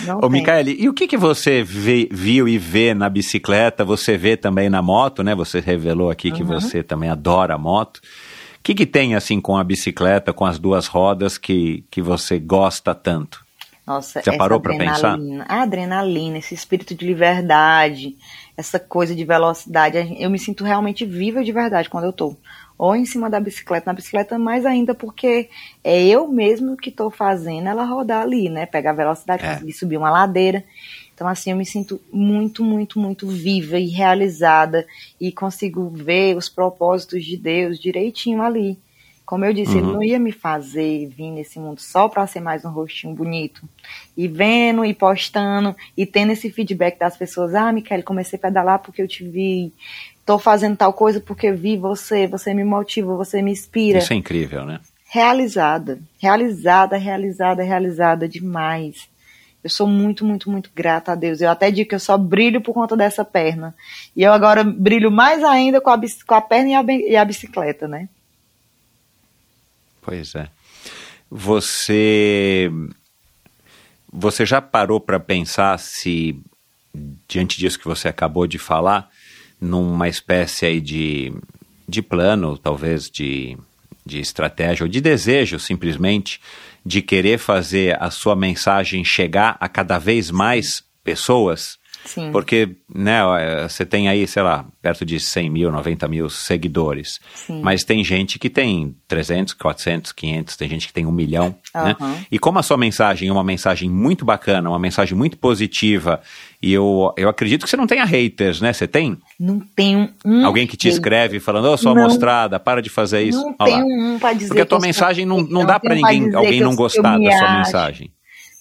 Não Ô, tem. Micaele, e o que, que você vê- viu e vê na bicicleta? Você vê também na moto, né? Você revelou aqui que Uhum. você também adora moto. O que, que tem, assim, com a bicicleta, com as duas rodas, que, que você gosta tanto? Nossa, Já essa parou pra pensar? A adrenalina, esse espírito de liberdade, essa coisa de velocidade. Eu me sinto realmente viva de verdade quando eu tô. Ou em cima da bicicleta, na bicicleta mais ainda porque é eu mesmo que tô fazendo ela rodar ali, né? Pegar velocidade, É. conseguir subir uma ladeira. Então, assim, eu me sinto muito, muito, muito viva e realizada e consigo ver os propósitos de Deus direitinho ali. Como eu disse, ele Uhum. não ia me fazer vir nesse mundo só para ser mais um rostinho bonito. E vendo e postando e tendo esse feedback das pessoas. Ah, Micaele, comecei a pedalar porque eu te vi. Tô fazendo tal coisa porque vi você. Você me motiva, você me inspira. Isso é incrível, né? Realizada. Realizada, realizada, realizada demais. Eu sou muito, muito, muito grata a Deus. Eu até digo que eu só brilho por conta dessa perna. E eu agora brilho mais ainda com a, com a perna e a, e a bicicleta, né? Pois é. Você você já parou para pensar se diante disso que você acabou de falar, numa espécie aí de de plano, talvez de de estratégia ou de desejo simplesmente de querer fazer a sua mensagem chegar a cada vez mais pessoas? Sim. Porque, né, é, você tem aí, sei lá, perto de 100 mil, 90 mil seguidores. Sim. Mas tem gente que tem 300, 400, 500, tem gente que tem um milhão, né? Aham. E como a sua mensagem é uma mensagem muito bacana, uma mensagem muito positiva, e eu, eu acredito que você não tenha haters, né? Você tem? Não tenho um. Alguém que te jeito. escreve falando, ô, sua Não. mostrada, para de fazer isso. Não Olha lá. tenho um pra dizer Porque a tua mensagem não, perfeita, não dá para ninguém, alguém não gostar da sua acho. mensagem.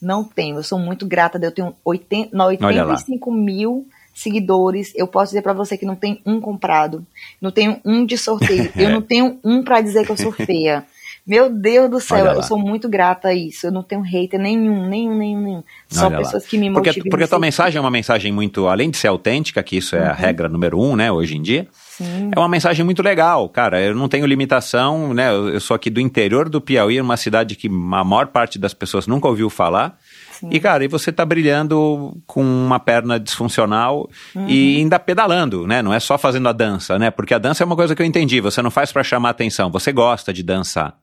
Não tenho. Eu sou muito grata. Eu tenho 80, não, Olha lá. 85 mil seguidores. Eu posso dizer pra você que não tem um comprado. Não tenho um de sorteio. [laughs] eu não tenho um pra dizer que eu sou feia. Meu Deus do céu, lá. eu sou muito grata a isso. Eu não tenho hater nenhum, nenhum, nenhum, nenhum. Só Olha lá. pessoas que me Porque, motivam. porque me a tua mensagem é uma mensagem muito, além de ser autêntica, que isso é a regra número um, né, hoje em dia, Sim. é uma mensagem muito legal, cara. Eu não tenho limitação, né? Eu, eu sou aqui do interior do Piauí, uma cidade que a maior parte das pessoas nunca ouviu falar. Sim. E, cara, e você tá brilhando com uma perna disfuncional Uhum. e ainda pedalando, né? Não é só fazendo a dança, né? Porque a dança é uma coisa que eu entendi. Você não faz pra chamar atenção, você gosta de dançar.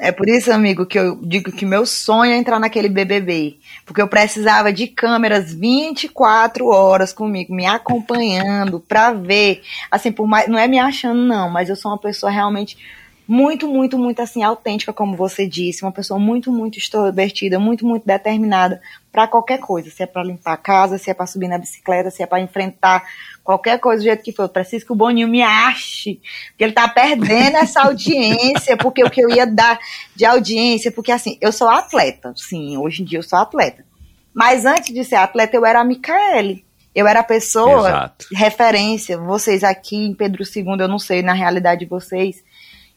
É por isso, amigo, que eu digo que meu sonho é entrar naquele BBB. Porque eu precisava de câmeras 24 horas comigo, me acompanhando pra ver. Assim, por mais. Não é me achando, não, mas eu sou uma pessoa realmente muito, muito, muito assim, autêntica, como você disse. Uma pessoa muito, muito extrovertida, muito, muito determinada pra qualquer coisa. Se é pra limpar a casa, se é pra subir na bicicleta, se é pra enfrentar qualquer coisa do jeito que for. Eu preciso que o Boninho me ache. Porque ele tá perdendo essa audiência, porque o que eu ia dar de audiência, porque assim, eu sou atleta, sim, hoje em dia eu sou atleta. Mas antes de ser atleta, eu era a Micaele. Eu era a pessoa, Exato. referência, vocês aqui em Pedro II, eu não sei na realidade de vocês,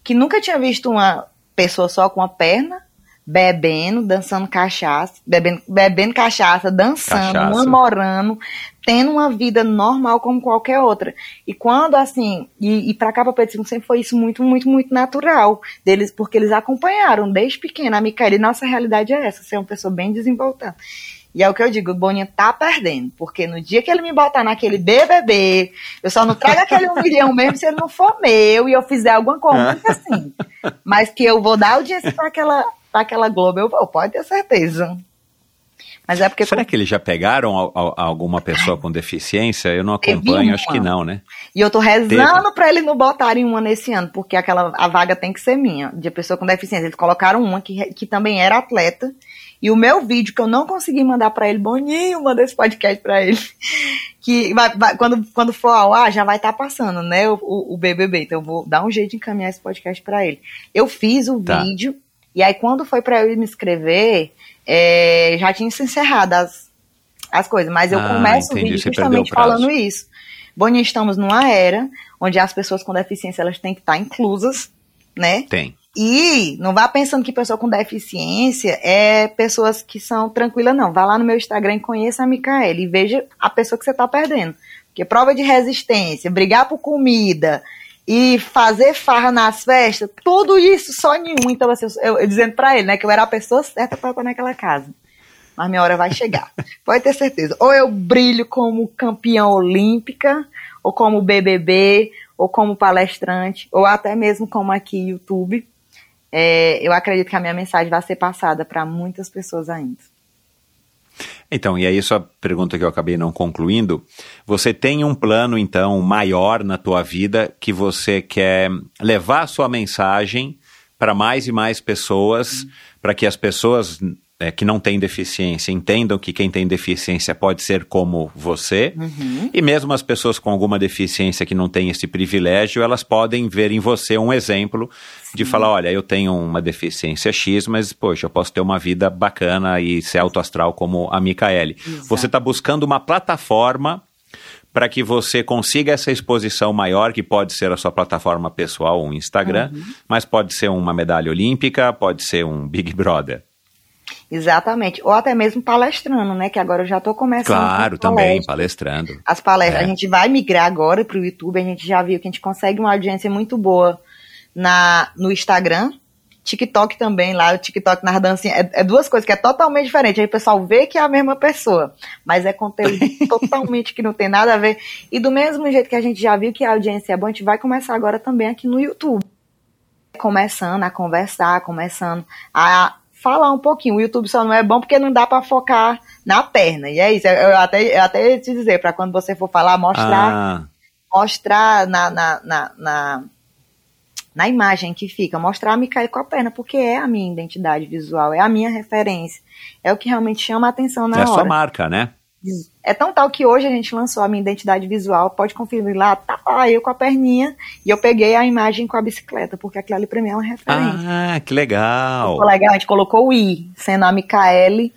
que nunca tinha visto uma pessoa só com uma perna, bebendo, dançando cachaça, bebendo, bebendo cachaça, dançando, Cachaça. namorando, tendo uma vida normal como qualquer outra. E quando assim, e, e pra cá pra Pedro sempre foi isso muito, muito, muito natural deles, porque eles acompanharam desde pequena a Micaela, e nossa realidade é essa, ser uma pessoa bem desenvoltada. E é o que eu digo, o Boninho tá perdendo, porque no dia que ele me botar naquele BBB, eu só não trago aquele um milhão [laughs] mesmo se ele não for meu e eu fizer alguma coisa muito assim. Mas que eu vou dar audiência pra aquela, pra aquela Globo, eu vou, pode ter certeza. Mas é porque Será que eles já pegaram a- a- alguma pessoa com deficiência? Eu não acompanho, acho que não, né? E eu tô rezando pra eles não botarem uma nesse ano, porque aquela a vaga tem que ser minha, de pessoa com deficiência. Eles colocaram uma que, que também era atleta. E o meu vídeo que eu não consegui mandar pra ele, Boninho, mandei esse podcast pra ele. [laughs] Que vai, vai- quando, quando for ao ar, já vai estar passando, né? O, o, o BBB. Então eu vou dar um jeito de encaminhar esse podcast pra ele. Eu fiz o Tá. vídeo, e aí quando foi pra eu me inscrever, é, já tinha se encerrado as, as coisas. Mas eu Ah, começo entendi, o vídeo justamente o falando isso. Boninho, estamos numa era onde as pessoas com deficiência elas têm que estar inclusas, né? Tem. E não vá pensando que pessoa com deficiência é pessoas que são tranquilas, não. Vá lá no meu Instagram e conheça a Micaela e veja a pessoa que você está perdendo. Porque prova de resistência, brigar por comida e fazer farra nas festas, tudo isso só nenhum. Então, assim, eu, eu dizendo para ele, né, que eu era a pessoa certa para estar naquela casa. Mas minha hora vai chegar. [laughs] Pode ter certeza. Ou eu brilho como campeã olímpica, ou como BBB, ou como palestrante, ou até mesmo como aqui YouTube é, eu acredito que a minha mensagem vai ser passada para muitas pessoas ainda. Então, e aí sua pergunta que eu acabei não concluindo, você tem um plano então maior na tua vida que você quer levar a sua mensagem para mais e mais pessoas, para que as pessoas é, que não têm deficiência entendam que quem tem deficiência pode ser como você. Uhum. E mesmo as pessoas com alguma deficiência que não têm esse privilégio, elas podem ver em você um exemplo Sim. de falar: olha, eu tenho uma deficiência X, mas, poxa, eu posso ter uma vida bacana e ser autoastral como a Micaele. Exato. Você está buscando uma plataforma para que você consiga essa exposição maior, que pode ser a sua plataforma pessoal, um Instagram, uhum. mas pode ser uma medalha olímpica, pode ser um Big Brother. Exatamente. Ou até mesmo palestrando, né? Que agora eu já estou começando. Claro, também, palestrando. As palestras. É. A gente vai migrar agora para o YouTube. A gente já viu que a gente consegue uma audiência muito boa na, no Instagram. TikTok também, lá o TikTok nas dancinhas, é, é, duas coisas que é totalmente diferente. Aí o pessoal vê que é a mesma pessoa, mas é conteúdo [laughs] totalmente que não tem nada a ver. E do mesmo jeito que a gente já viu que a audiência é boa, a gente vai começar agora também aqui no YouTube. Começando a conversar, começando a falar um pouquinho. O YouTube só não é bom porque não dá para focar na perna. E é isso. Eu até, eu até ia te dizer, para quando você for falar, mostrar, ah. mostrar na, na, na, na, na imagem que fica, mostrar a Micael com a perna, porque é a minha identidade visual, é a minha referência. É o que realmente chama a atenção na é hora. É a sua marca, né? É tão tal que hoje a gente lançou a minha identidade visual, pode conferir lá, tá lá eu com a perninha, e eu peguei a imagem com a bicicleta, porque aquilo ali pra mim é uma referência. Ah, que legal! Ficou legal, a gente colocou o I, sendo a Micaele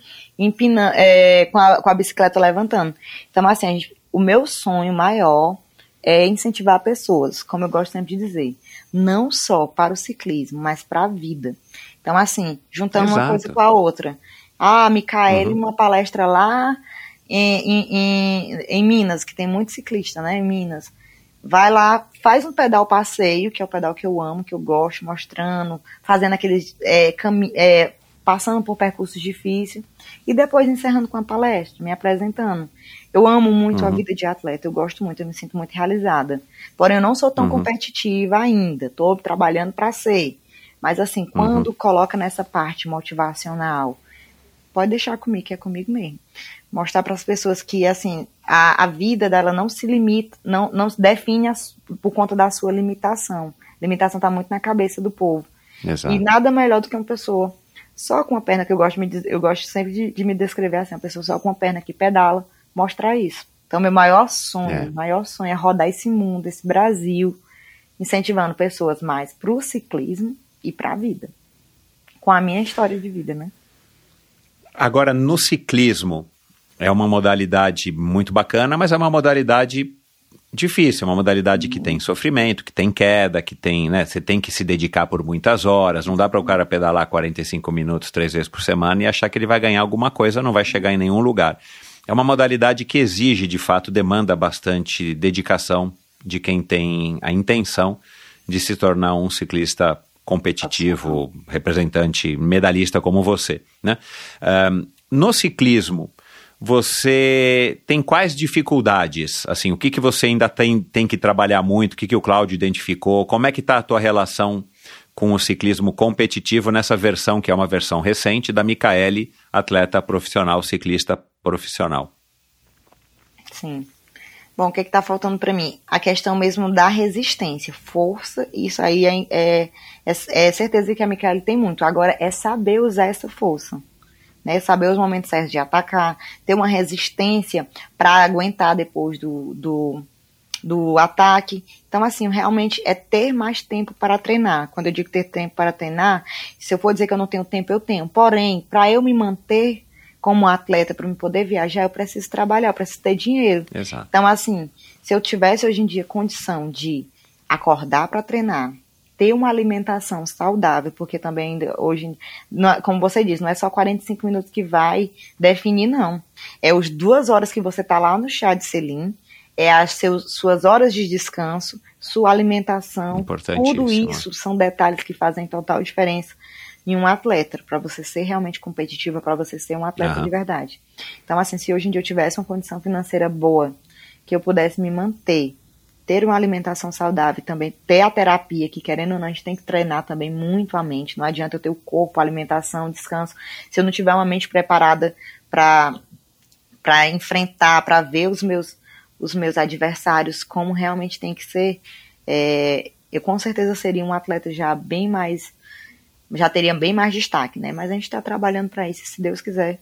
é, com, a, com a bicicleta levantando. Então, assim, gente, o meu sonho maior é incentivar pessoas, como eu gosto sempre de dizer, não só para o ciclismo, mas para a vida. Então, assim, juntando Exato. uma coisa com a outra. Ah, Micaele, uhum. uma palestra lá em, em, em, Minas, que tem muito ciclista, né? Em Minas. Vai lá, faz um pedal passeio, que é o pedal que eu amo, que eu gosto, mostrando, fazendo aqueles. É, é, passando por percursos difíceis, e depois encerrando com a palestra, me apresentando. Eu amo muito uhum. a vida de atleta, eu gosto muito, eu me sinto muito realizada. Porém, eu não sou tão uhum. competitiva ainda, estou trabalhando para ser. Mas assim, quando uhum. coloca nessa parte motivacional, pode deixar comigo, que é comigo mesmo mostrar para as pessoas que assim a, a vida dela não se limita, não, não se define as, por conta da sua limitação. limitação está muito na cabeça do povo. Exato. E nada melhor do que uma pessoa só com uma perna que eu gosto, eu gosto sempre de, de, me descrever assim, uma pessoa só com uma perna que pedala, mostrar isso. Então meu maior sonho, é. maior sonho é rodar esse mundo, esse Brasil, incentivando pessoas mais para o ciclismo e para a vida, com a minha história de vida, né? Agora no ciclismo, é uma modalidade muito bacana, mas é uma modalidade difícil, é uma modalidade que tem sofrimento, que tem queda, que tem, né, você tem que se dedicar por muitas horas, não dá para o cara pedalar 45 minutos três vezes por semana e achar que ele vai ganhar alguma coisa, não vai chegar em nenhum lugar. É uma modalidade que exige, de fato, demanda bastante dedicação de quem tem a intenção de se tornar um ciclista competitivo, representante, medalhista como você, né? Um, no ciclismo, você tem quais dificuldades? Assim, o que, que você ainda tem, tem que trabalhar muito? O que, que o Cláudio identificou? Como é que está a tua relação com o ciclismo competitivo nessa versão, que é uma versão recente, da Micaele, atleta profissional, ciclista profissional? Sim. Bom, o que está faltando para mim? A questão mesmo da resistência, força, isso aí é, é, é, é certeza que a Micaele tem muito. Agora é saber usar essa força né? Saber os momentos certos de atacar, ter uma resistência para aguentar depois do, do, do ataque. Então, assim, realmente é ter mais tempo para treinar. Quando eu digo ter tempo para treinar, se eu for dizer que eu não tenho tempo, eu tenho. Porém, para eu me manter como atleta, para me poder viajar, eu preciso trabalhar, eu preciso ter dinheiro. Exato. Então, assim, se eu tivesse hoje em dia condição de acordar para treinar, ter uma alimentação saudável, porque também hoje, é- como você diz, não é só 45 minutos que vai definir, não. É os duas horas que você está lá no chá de selim, é as seus, suas horas de descanso, sua alimentação, tudo isso são detalhes que fazem total diferença em um atleta, para você ser realmente competitiva, para você ser um atleta Aham. de verdade. Então, assim, se hoje em dia eu tivesse uma condição financeira boa, que eu pudesse me manter, ter uma alimentação saudável e também ter a terapia, que querendo ou não, a gente tem que treinar também muito a mente. Não adianta eu ter o corpo, alimentação, descanso, se eu não tiver uma mente preparada para para enfrentar, para ver os meus os meus adversários como realmente tem que ser, é, eu com certeza seria um atleta já bem mais já teria bem mais destaque, né? Mas a gente está trabalhando para isso, se Deus quiser,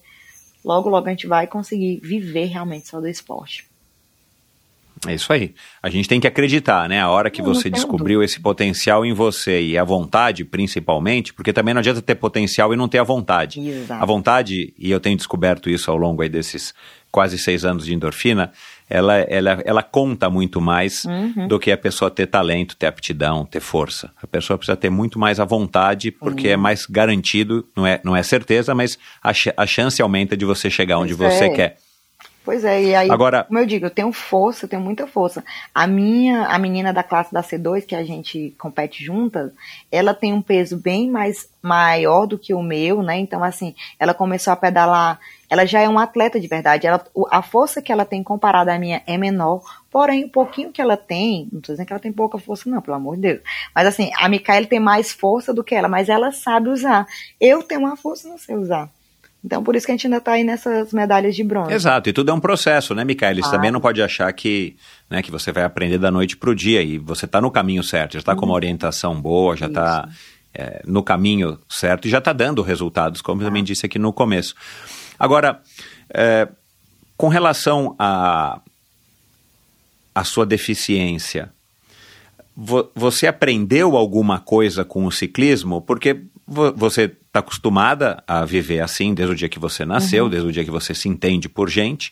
logo logo a gente vai conseguir viver realmente só do esporte. É isso aí. A gente tem que acreditar, né? A hora que Não, não você tenho descobriu esse potencial em você e a vontade, principalmente, porque também não adianta ter potencial e não ter a vontade. Exato. A vontade, e eu tenho descoberto isso ao longo aí desses quase seis anos de endorfina, ela, ela, ela conta muito mais Uhum. do que a pessoa ter talento, ter aptidão, ter força. A pessoa precisa ter muito mais a vontade, porque Uhum. é mais garantido, não é, não é certeza, mas a, a chance aumenta de você chegar onde Pois você é. quer. Pois é, e aí, Agora- como eu digo, eu tenho força, eu tenho muita força. A minha, a menina da classe da C2, que a gente compete juntas, ela tem um peso bem mais maior do que o meu, né? Então, assim, ela começou a pedalar, ela já é um atleta de verdade. Ela, a força que ela tem comparada à minha é menor, porém, o pouquinho que ela tem, não tô dizendo que ela tem pouca força, não, pelo amor de Deus. Mas assim, a Micaela tem mais força do que ela, mas ela sabe usar. Eu tenho uma força e não sei usar. Então, por isso que a gente ainda tá aí nessas medalhas de bronze. Exato, e tudo é um processo, né, Micaela? Você Claro. também não pode achar que, né, que você vai aprender da noite para o dia e você está no caminho certo, já está com uma orientação boa, já está no caminho certo e já está dando resultados, como eu também disse aqui no começo. Agora, é, com relação a, a sua deficiência, vo- você aprendeu alguma coisa com o ciclismo? Porque vo- você está acostumada a viver assim desde o dia que você nasceu, desde o dia que você se entende por gente.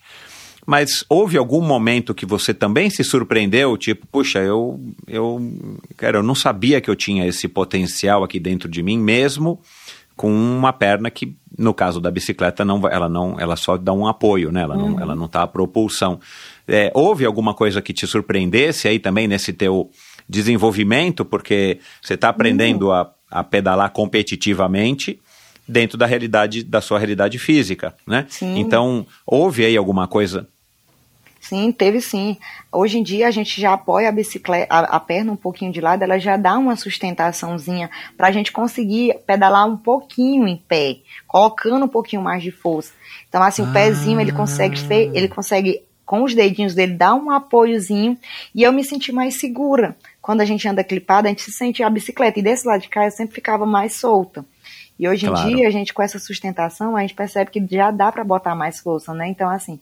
Mas houve algum momento que você também se surpreendeu, tipo, puxa, eu, eu, cara, eu não sabia que eu tinha esse potencial aqui dentro de mim, mesmo com uma perna que, no caso da bicicleta, não, ela não, ela só dá um apoio, né? Ela não, ela não tá a propulsão. É, houve alguma coisa que te surpreendesse aí também nesse teu desenvolvimento, porque você está aprendendo a, a pedalar competitivamente dentro da realidade, da sua realidade física, né? Sim. Então, houve aí alguma coisa Sim, teve sim. Hoje em dia a gente já apoia a bicicleta, a, a perna um pouquinho de lado, ela já dá uma sustentaçãozinha para a gente conseguir pedalar um pouquinho em pé, colocando um pouquinho mais de força. Então assim, o pezinho ele consegue ele consegue com os dedinhos dele dar um apoiozinho e eu me senti mais segura. Quando a gente anda clipada, a gente se sente a bicicleta e desse lado de cá eu sempre ficava mais solta. E hoje Claro. em dia, a gente com essa sustentação, a gente percebe que já dá para botar mais força, né? Então, assim,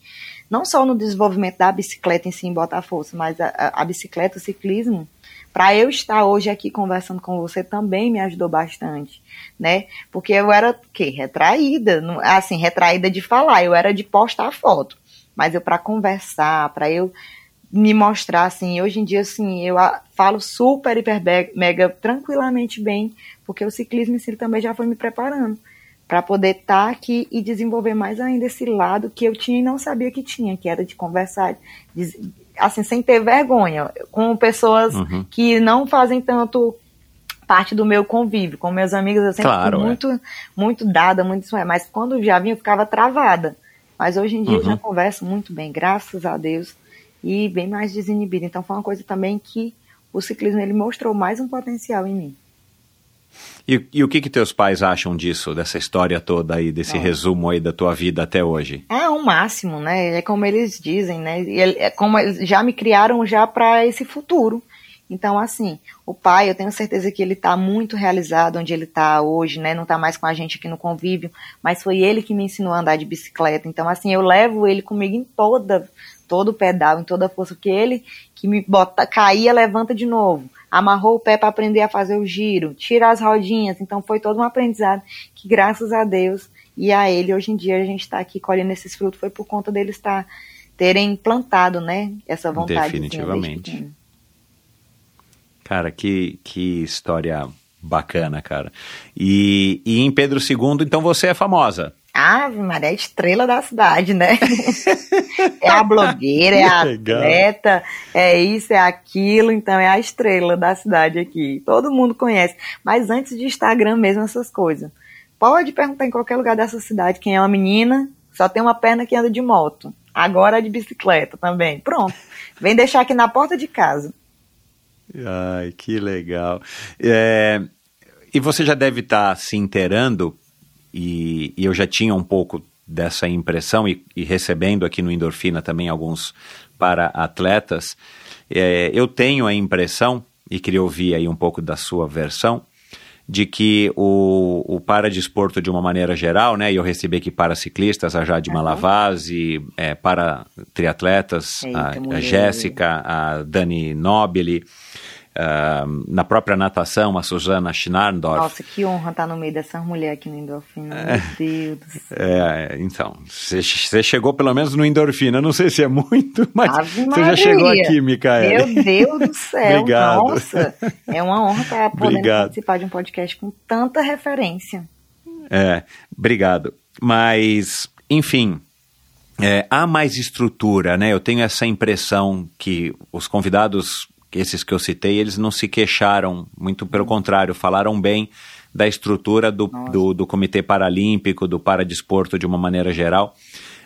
não só no desenvolvimento da bicicleta em si, em botar força, mas a, a- bicicleta, o ciclismo, para eu estar hoje aqui conversando com você também me ajudou bastante, né? Porque eu era, o quê? Retraída, assim, retraída de falar, eu era de postar foto, mas eu para conversar, para eu me mostrar, assim, hoje em dia, assim, eu falo super, hiper, mega, tranquilamente bem, porque o ciclismo em si também já foi me preparando para poder estar aqui e desenvolver mais ainda esse lado que eu tinha e não sabia que tinha, que era de conversar, de- assim, sem ter vergonha, com pessoas Uhum. que não fazem tanto parte do meu convívio. Com meus amigos eu sempre Claro, fui é. muito, muito dada, muito isso é, mas quando já vinha eu ficava travada. Mas hoje em dia eu Uhum. já converso muito bem, graças a Deus, e bem mais desinibida. Então foi uma coisa também que o ciclismo ele mostrou mais um potencial em mim. E, e o que que teus pais acham disso, dessa história toda aí, desse Ah. resumo aí da tua vida até hoje? É o máximo, né? É como eles dizem, né? É como eles já me criaram já para esse futuro. Então, assim, o pai, eu tenho certeza que ele está muito realizado onde ele está hoje, né? Não está mais com a gente aqui no convívio, mas foi ele que me ensinou a andar de bicicleta. Então, assim, eu levo ele comigo em toda, todo o pedal, em toda a força, porque ele que me bota, caía, levanta de novo. Amarrou o pé para aprender a fazer o giro, tira as rodinhas. Então, foi todo um aprendizado que, graças a Deus e a ele, hoje em dia a gente está aqui colhendo esses frutos, foi por conta deles estar terem plantado, né? Essa vontade. Definitivamente. Cara, que, que história bacana, cara. E, e em Pedro II, então você é famosa. Ave Maria, é a estrela da cidade, né? [laughs] é a blogueira, é a atleta, é isso, é aquilo, então é a estrela da cidade aqui. Todo mundo conhece. Mas antes de Instagram mesmo, essas coisas. Pode perguntar em qualquer lugar dessa cidade quem é uma menina, só tem uma perna que anda de moto. Agora é de bicicleta também. Pronto. Vem deixar aqui na porta de casa. Ai, que legal. É, e você já deve estar se inteirando, e, e eu já tinha um pouco dessa impressão, e, e recebendo aqui no Endorfina também alguns para atletas. É, eu tenho a impressão, e queria ouvir aí um pouco da sua versão, de que o, o paradesporto, de uma maneira geral, né, e eu recebi aqui para ciclistas, a Jade Malavase, é, para triatletas, Eita, a, a. Jéssica, a Dani Nobili, na própria natação, a Suzana Schnarndorf. Nossa, que honra estar no meio dessas mulheres aqui no Endorfina. Meu Deus do céu. É, então, você chegou pelo menos no endorfina, não sei se é muito, [laughs] mas você já chegou aqui, Micaela. Meu Deus do céu, nossa. É uma honra estar [laughs] podendo Obrigado. participar de um podcast com tanta referência. É, obrigado. Mas, enfim, é, há mais estrutura, né? Eu tenho essa impressão que os convidados, esses que eu citei, eles não se queixaram, muito pelo contrário, falaram bem da estrutura do, do, do Comitê Paralímpico, do Paradesporto de uma maneira geral.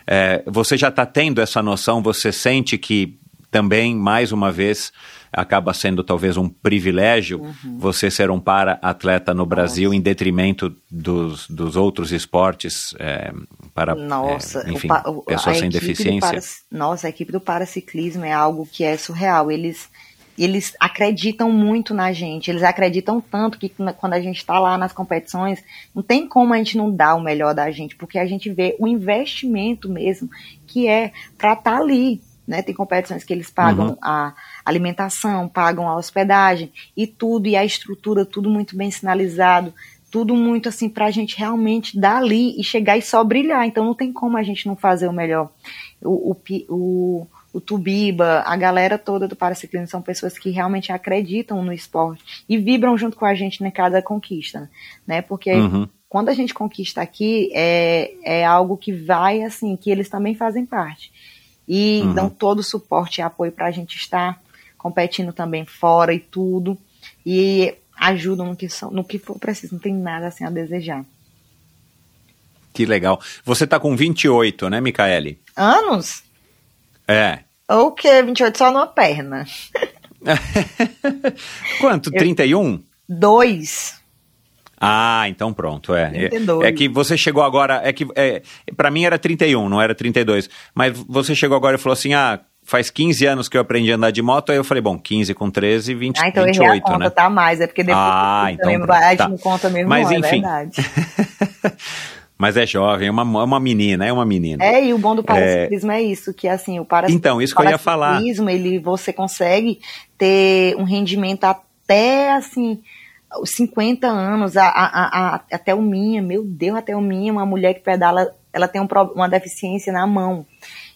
É, você já está tendo essa noção, você sente que também, mais uma vez, acaba sendo talvez um privilégio Uhum. você ser um para-atleta no Brasil em detrimento dos, dos outros esportes é, para Nossa, é, enfim, o pessoas sem deficiência. para- nossa, a equipe do paraciclismo é algo que é surreal. Eles, eles acreditam muito na gente. Eles acreditam tanto que quando a gente está lá nas competições, não tem como a gente não dar o melhor da gente, porque a gente vê o investimento mesmo que é para estar ali. Né? Tem competições que eles pagam Uhum. a alimentação, pagam a hospedagem e tudo, e a estrutura, tudo muito bem sinalizado tudo muito assim pra gente realmente dar ali e chegar e só brilhar. Então não tem como a gente não fazer o melhor. O, o, o, o Tubiba, a galera toda do paraciclismo são pessoas que realmente acreditam no esporte e vibram junto com a gente em cada conquista, né? Porque Uhum. quando a gente conquista aqui é, é algo que vai assim, que eles também fazem parte. E Uhum. dão todo o suporte e apoio pra gente estar competindo também fora e tudo. E ajudam no que, são, no que for preciso, não tem nada assim a desejar. Que legal. Você está com 28, né, Micaele? Anos? É. Ou o quê? 28 só numa perna. [laughs] Quanto? 31? Dois. Ah, então pronto, é. 32. É, é que você chegou agora, é que é, para mim era 31, não era 32. Mas você chegou agora e falou assim: "Ah, faz 15 anos que eu aprendi a andar de moto". Aí eu falei: "Bom, 15 com 13, 20, Ah, então eu errei a 28, conta, né?" tá mais. É porque depois Ah, então mesmo, pronto, a gente tá. não conta mesmo, Mas não, enfim. é verdade. [laughs] Mas é jovem, é uma, é uma menina, é uma menina. É, e o bom do paraciclismo é, isso, que assim, o para Então, isso que eu ia falar. paraciclismo, ele, você consegue ter um rendimento até, assim, os 50 anos, a, a, a, até o minha, meu Deus, até o minha, uma mulher que pedala, ela tem um, uma deficiência na mão,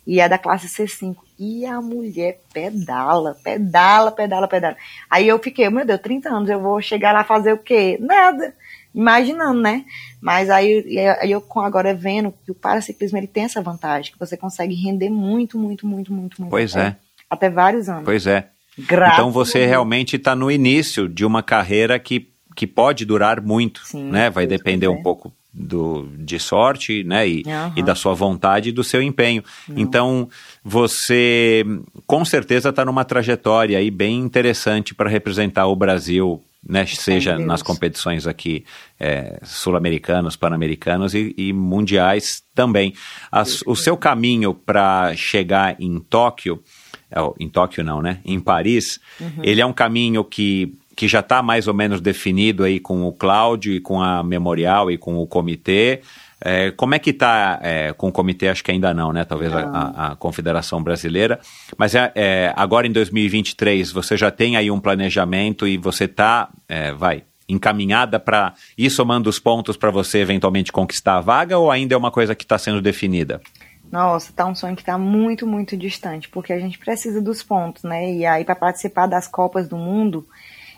e é da classe C5, e a mulher pedala, pedala, pedala, pedala. Aí eu fiquei, meu Deus, 30 anos, eu vou chegar lá fazer o quê? Nada. Imaginando, né? Mas aí, aí eu agora vendo que o paraciclismo ele tem essa vantagem, que você consegue render muito, muito, muito, muito, muito. Pois é. Até vários anos. Pois é. Graças então você realmente está no início de uma carreira que, que pode durar muito, Sim, né? Vai depender um pouco do, de sorte, né? E, Aham. e da sua vontade e do seu empenho. Então você com certeza está numa trajetória aí bem interessante para representar o Brasil. Né, seja Deus. nas competições aqui é, sul-americanas, pan-americanas e, e mundiais também. As- o seu caminho para chegar em Tóquio, é, em Tóquio não, né? Em Paris, ele é um caminho que, que já está mais ou menos definido aí com o Cláudio e com a Memorial e com o comitê. É, como é que está com o comitê? Acho que ainda não, né? Talvez a, a- a Confederação Brasileira. Mas é, é, agora em 2023 você já tem aí um planejamento e você está, vai, encaminhada para ir somando os pontos para você eventualmente conquistar a vaga ou ainda é uma coisa que está sendo definida? Nossa, tá um sonho que tá muito, muito distante, porque a gente precisa dos pontos, né? E aí, para participar das Copas do Mundo,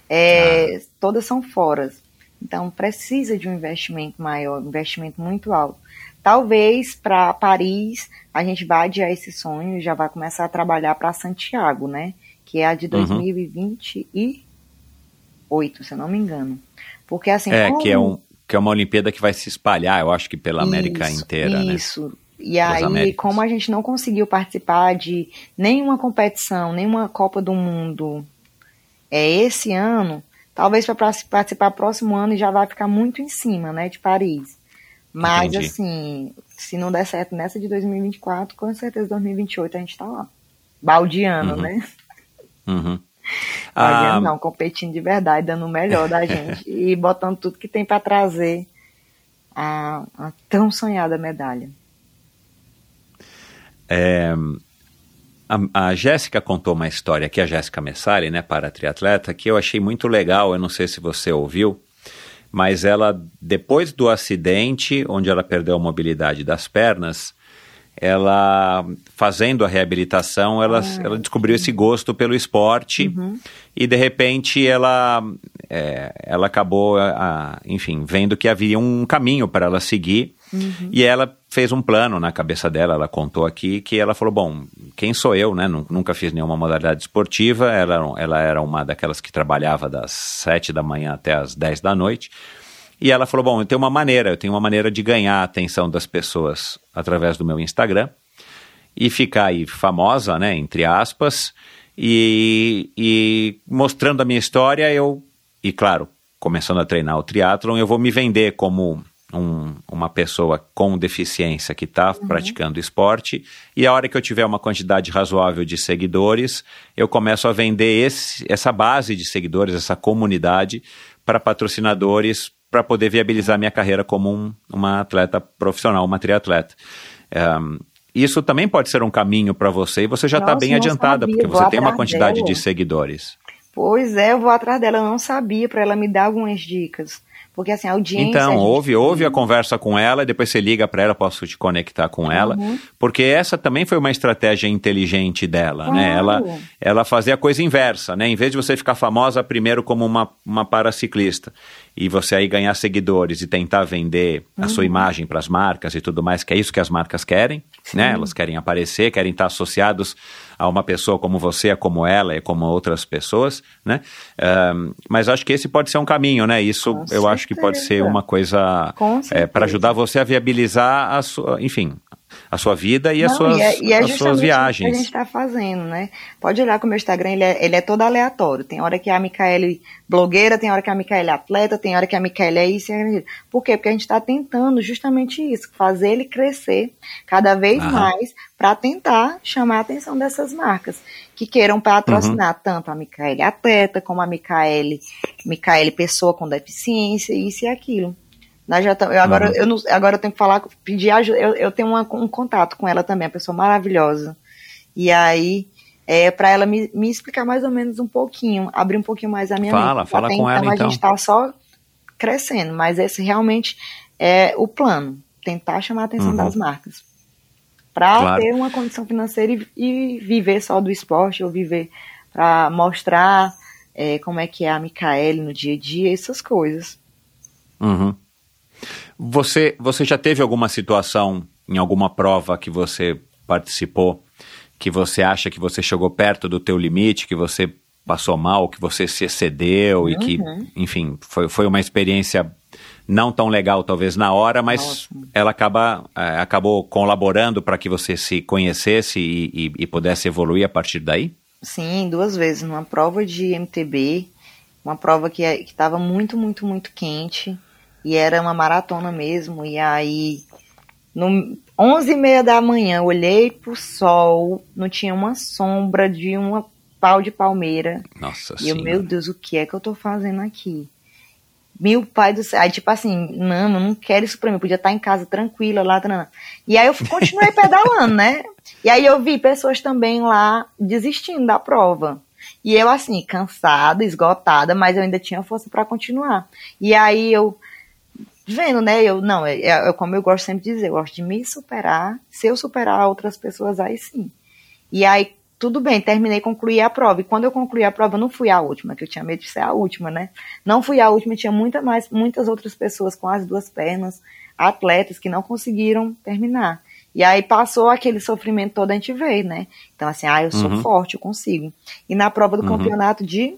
é, todas são fora. Então precisa de um investimento maior, um investimento muito alto. Talvez para Paris a gente vá adiar esse sonho e já vai começar a trabalhar para Santiago, né? Que é a de 2028, se eu não me engano. Porque assim. É, como- que é, um, que é uma Olimpíada que vai se espalhar, eu acho que pela América Isso, inteira, né? Isso. E Pelas aí, Américas. como a gente não conseguiu participar de nenhuma competição, nenhuma Copa do Mundo é esse ano, talvez para participar próximo ano já vai ficar muito em cima, né, de Paris. Mas Entendi. assim, se não der certo nessa de 2024, com certeza 2028 a gente tá lá. Baldeando, Uhum. né? Uhum. [laughs] Baldeando Ah, não, competindo de verdade, dando o melhor da [laughs] gente e botando tudo que tem para trazer a, a tão sonhada medalha. É, a, a Jéssica contou uma história aqui, a Jéssica Messari, né, para triatleta, que eu achei muito legal. Eu não sei se você ouviu, mas ela, depois do acidente, onde ela perdeu a mobilidade das pernas, ela, fazendo a reabilitação, ela, ela descobriu esse gosto pelo esporte e, de repente, ela, é, ela acabou, a- enfim, vendo que havia um caminho para ela seguir e ela fez um plano na cabeça dela, ela contou aqui, que ela falou, bom, quem sou eu, né? Nu- Nunca fiz nenhuma modalidade esportiva, ela, ela era uma daquelas que trabalhava das sete da manhã até as 10 da noite. E ela falou, bom, eu tenho uma maneira, eu tenho uma maneira de ganhar a atenção das pessoas através do meu Instagram e ficar aí famosa, né, entre aspas, e, e mostrando a minha história, eu, e claro, começando a treinar o triatlon, eu vou me vender como um- uma pessoa com deficiência que está praticando esporte, e a hora que eu tiver uma quantidade razoável de seguidores, eu começo a vender esse, essa base de seguidores, essa comunidade, para patrocinadores, para poder viabilizar minha carreira como um- uma atleta profissional, uma triatleta. Ehm, isso também pode ser um caminho para você e você já está bem adiantada, sabia, porque você tem uma quantidade dela. de seguidores. Pois é, eu vou atrás dela, eu não sabia, para ela me dar algumas dicas. Porque assim, a audiência. a Então, gente ouve, ouve a conversa com ela, depois você liga para ela, posso te conectar com ela, Uhum. porque essa também foi uma estratégia inteligente dela, né? Ela, Claro. ela fazia a coisa inversa, né? Em vez de você ficar famosa primeiro como uma, uma paraciclista e você aí ganhar seguidores e tentar vender a Uhum. sua imagem para as marcas e tudo mais, que é isso que as marcas querem, né? Elas querem aparecer, querem estar associados a uma pessoa como você, como ela e como outras pessoas, né? Ahn, mas acho que esse pode ser um caminho, né? Isso Com eu acho que pode ser certeza. uma coisa é, certeza. para ajudar você a viabilizar a sua, enfim, a sua vida e as Não, suas, e é, e é as suas isso que a viagens. gente está fazendo, né? Pode olhar que o meu Instagram, ele é, ele é todo aleatório. Tem hora que a Micaele blogueira, tem hora que a Micaele atleta, tem hora que a Micaele é isso e aquilo. Por quê? Porque a gente está tentando justamente isso, fazer ele crescer cada vez Aham. mais para tentar chamar a atenção dessas marcas que queiram patrocinar Uhum. tanto a Micaele atleta, como a Micaele, Micaele pessoa com deficiência, isso e aquilo. Nós já tam- eu agora, Uhum. eu não, agora eu tenho que falar, pedir ajuda. Eu, eu tenho uma- um contato com ela também, uma pessoa maravilhosa. E aí, é, para ela me, me explicar mais ou menos um pouquinho, abrir um pouquinho mais a minha Fala, mente. fala Até com ela, A então. gente está só crescendo, mas esse realmente é o plano, tentar chamar a atenção Uhum. das marcas. Para Claro. ter uma condição financeira e, e viver só do esporte, ou viver para mostrar é, como é que é a Micaele no dia a dia, essas coisas. Uhum. Você, você já teve alguma situação em alguma prova que você participou que você acha que você chegou perto do teu limite, que você passou mal, que você se excedeu e que, Uhum. enfim, foi, foi uma experiência não tão legal talvez na hora, mas Nossa. ela acaba, eh, acabou colaborando para que você se conhecesse e, e- e pudesse evoluir a partir daí? Sim, duas vezes. Numa prova de MTB, uma prova que estava muito, muito, muito quente. E era uma maratona mesmo. E aí, no 11 e meia da manhã, eu olhei pro sol, não tinha uma sombra de uma pau de palmeira. Nossa E eu, meu Deus, o que é que eu tô fazendo aqui? Meu pai do céu. Aí, tipo assim, não, eu não quero isso pra mim. Eu podia estar em casa tranquila lá. Tranana. E aí eu continuei [laughs] pedalando, né? E aí eu vi pessoas também lá desistindo da prova. E eu, assim, cansada, esgotada, mas eu ainda tinha força pra continuar. E aí eu, vendo, né? Eu, não, é, é como eu gosto sempre de dizer, eu gosto de me superar. Se eu superar outras pessoas, aí sim. E aí, tudo bem, terminei, concluí a prova. E quando eu concluí a prova, eu não fui a última, que eu tinha medo de ser a última, né? Não fui a última, tinha muita mais, muitas outras pessoas com as duas pernas, atletas que não conseguiram terminar. E aí passou aquele sofrimento todo, a gente vê, né? Então, assim, ah, eu sou Uhum. forte, eu consigo. E na prova do Uhum. campeonato de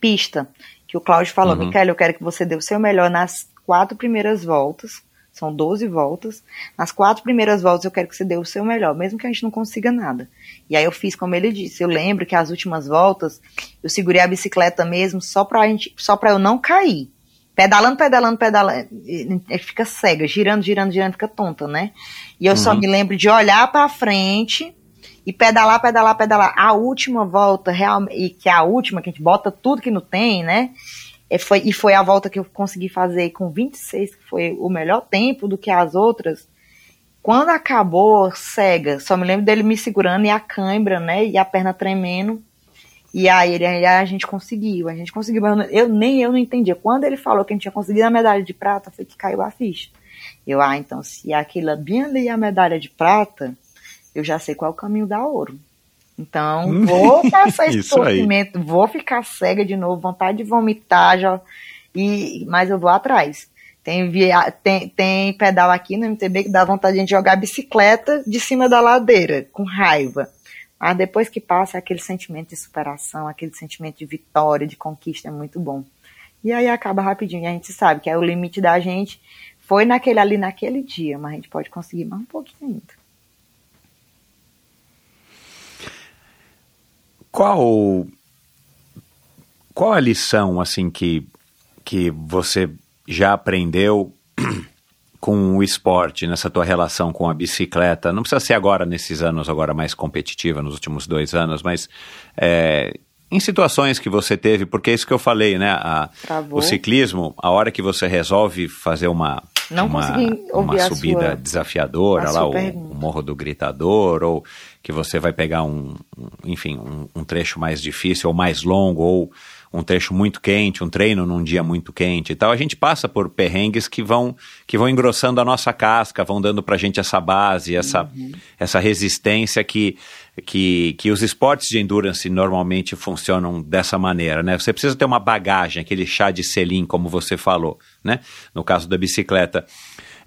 pista, que o Cláudio falou, Uhum. Micaela, eu quero que você dê o seu melhor nas quatro primeiras voltas, são 12 voltas, nas quatro primeiras voltas eu quero que você dê o seu melhor, mesmo que a gente não consiga nada. E aí eu fiz como ele disse, eu lembro que as últimas voltas, eu segurei a bicicleta mesmo só pra, gente, só pra eu não cair. Pedalando, pedalando, pedalando, fica cega, girando, girando, girando, fica tonta, né? E eu só Uhum. me lembro de olhar pra frente e pedalar, pedalar, pedalar. A última volta, realmente, e que é a última, que a gente bota tudo que não tem, né? E foi, e foi a volta que eu consegui fazer com 26, que foi o melhor tempo do que as outras. Quando acabou, cega, só me lembro dele me segurando e a cãibra, né? E a perna tremendo. E aí, ele, aí a gente conseguiu, a gente conseguiu. Mas eu nem eu não entendia. Quando ele falou que a gente tinha conseguido a medalha de prata, foi que caiu a ficha. Eu, ah, então, se aquilo bem ali é a medalha de prata, eu já sei qual é o caminho da ouro. Então, Hum. vou [laughs] passar esse sofrimento, vou ficar cega de novo, vontade de vomitar, já, e, mas eu vou atrás. Tem, via, tem, tem pedal aqui no MTB que dá vontade de a gente jogar bicicleta de cima da ladeira, com raiva. Mas depois que passa, aquele sentimento de superação, aquele sentimento de vitória, de conquista é muito bom. E aí acaba rapidinho. E a gente sabe que é o limite da gente foi naquele ali, naquele dia, mas a gente pode conseguir mais um pouquinho ainda. Qual qual a lição assim que que você já aprendeu [clears throat] com o esporte nessa tua relação com a bicicleta? Não precisa ser agora nesses anos agora mais competitiva nos últimos dois anos, mas é, em situações que você teve, porque é isso que eu falei, né? A- o ciclismo, a hora que você resolve fazer uma Não uma, uma subida sua- desafiadora lá, o, o Morro do Gritador, ou que você vai pegar um, um- enfim, um, um trecho mais difícil ou mais longo, ou um trecho muito quente, um treino num dia muito quente e tal, a gente passa por perrengues que vão, que vão engrossando a nossa casca, vão dando pra gente essa base, essa, Uhum. essa resistência que, que, que os esportes de endurance normalmente funcionam dessa maneira, né? Você precisa ter uma bagagem, aquele chá de selim, como você falou, né? No caso da bicicleta.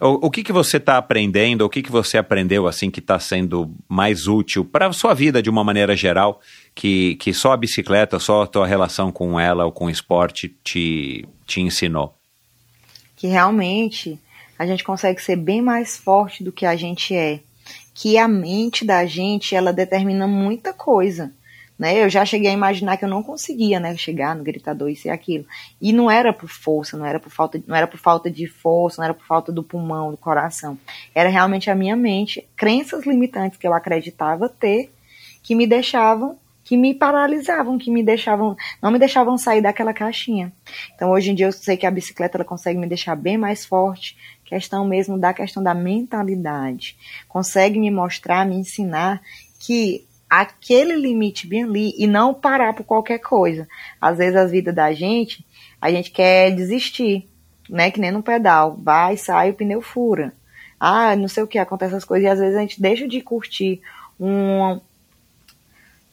O, o que, que você está aprendendo, o que, que você aprendeu assim que está sendo mais útil para a sua vida de uma maneira geral, que, que só a bicicleta, só a tua relação com ela ou com o esporte te, te ensinou? que realmente a gente consegue ser bem mais forte do que a gente é. Que a mente da gente, ela determina muita coisa. Né? Eu já cheguei a imaginar que eu não conseguia, né, chegar no gritador e aquilo. E não era por força, não era por falta, não era por falta de força, não era por falta do pulmão, do coração. Era realmente a minha mente, crenças limitantes que eu acreditava ter, que me deixavam, que me paralisavam, que me deixavam, não me deixavam sair daquela caixinha. Então hoje em dia eu sei que a bicicleta ela consegue me deixar bem mais forte, questão mesmo da questão da mentalidade. Consegue me mostrar, me ensinar que aquele limite bem ali e não parar por qualquer coisa. Às vezes a vida da gente, a gente quer desistir, né? Que nem no pedal, vai, sai, o pneu fura. Ah, não sei o que, acontece essas coisas e às vezes a gente deixa de curtir um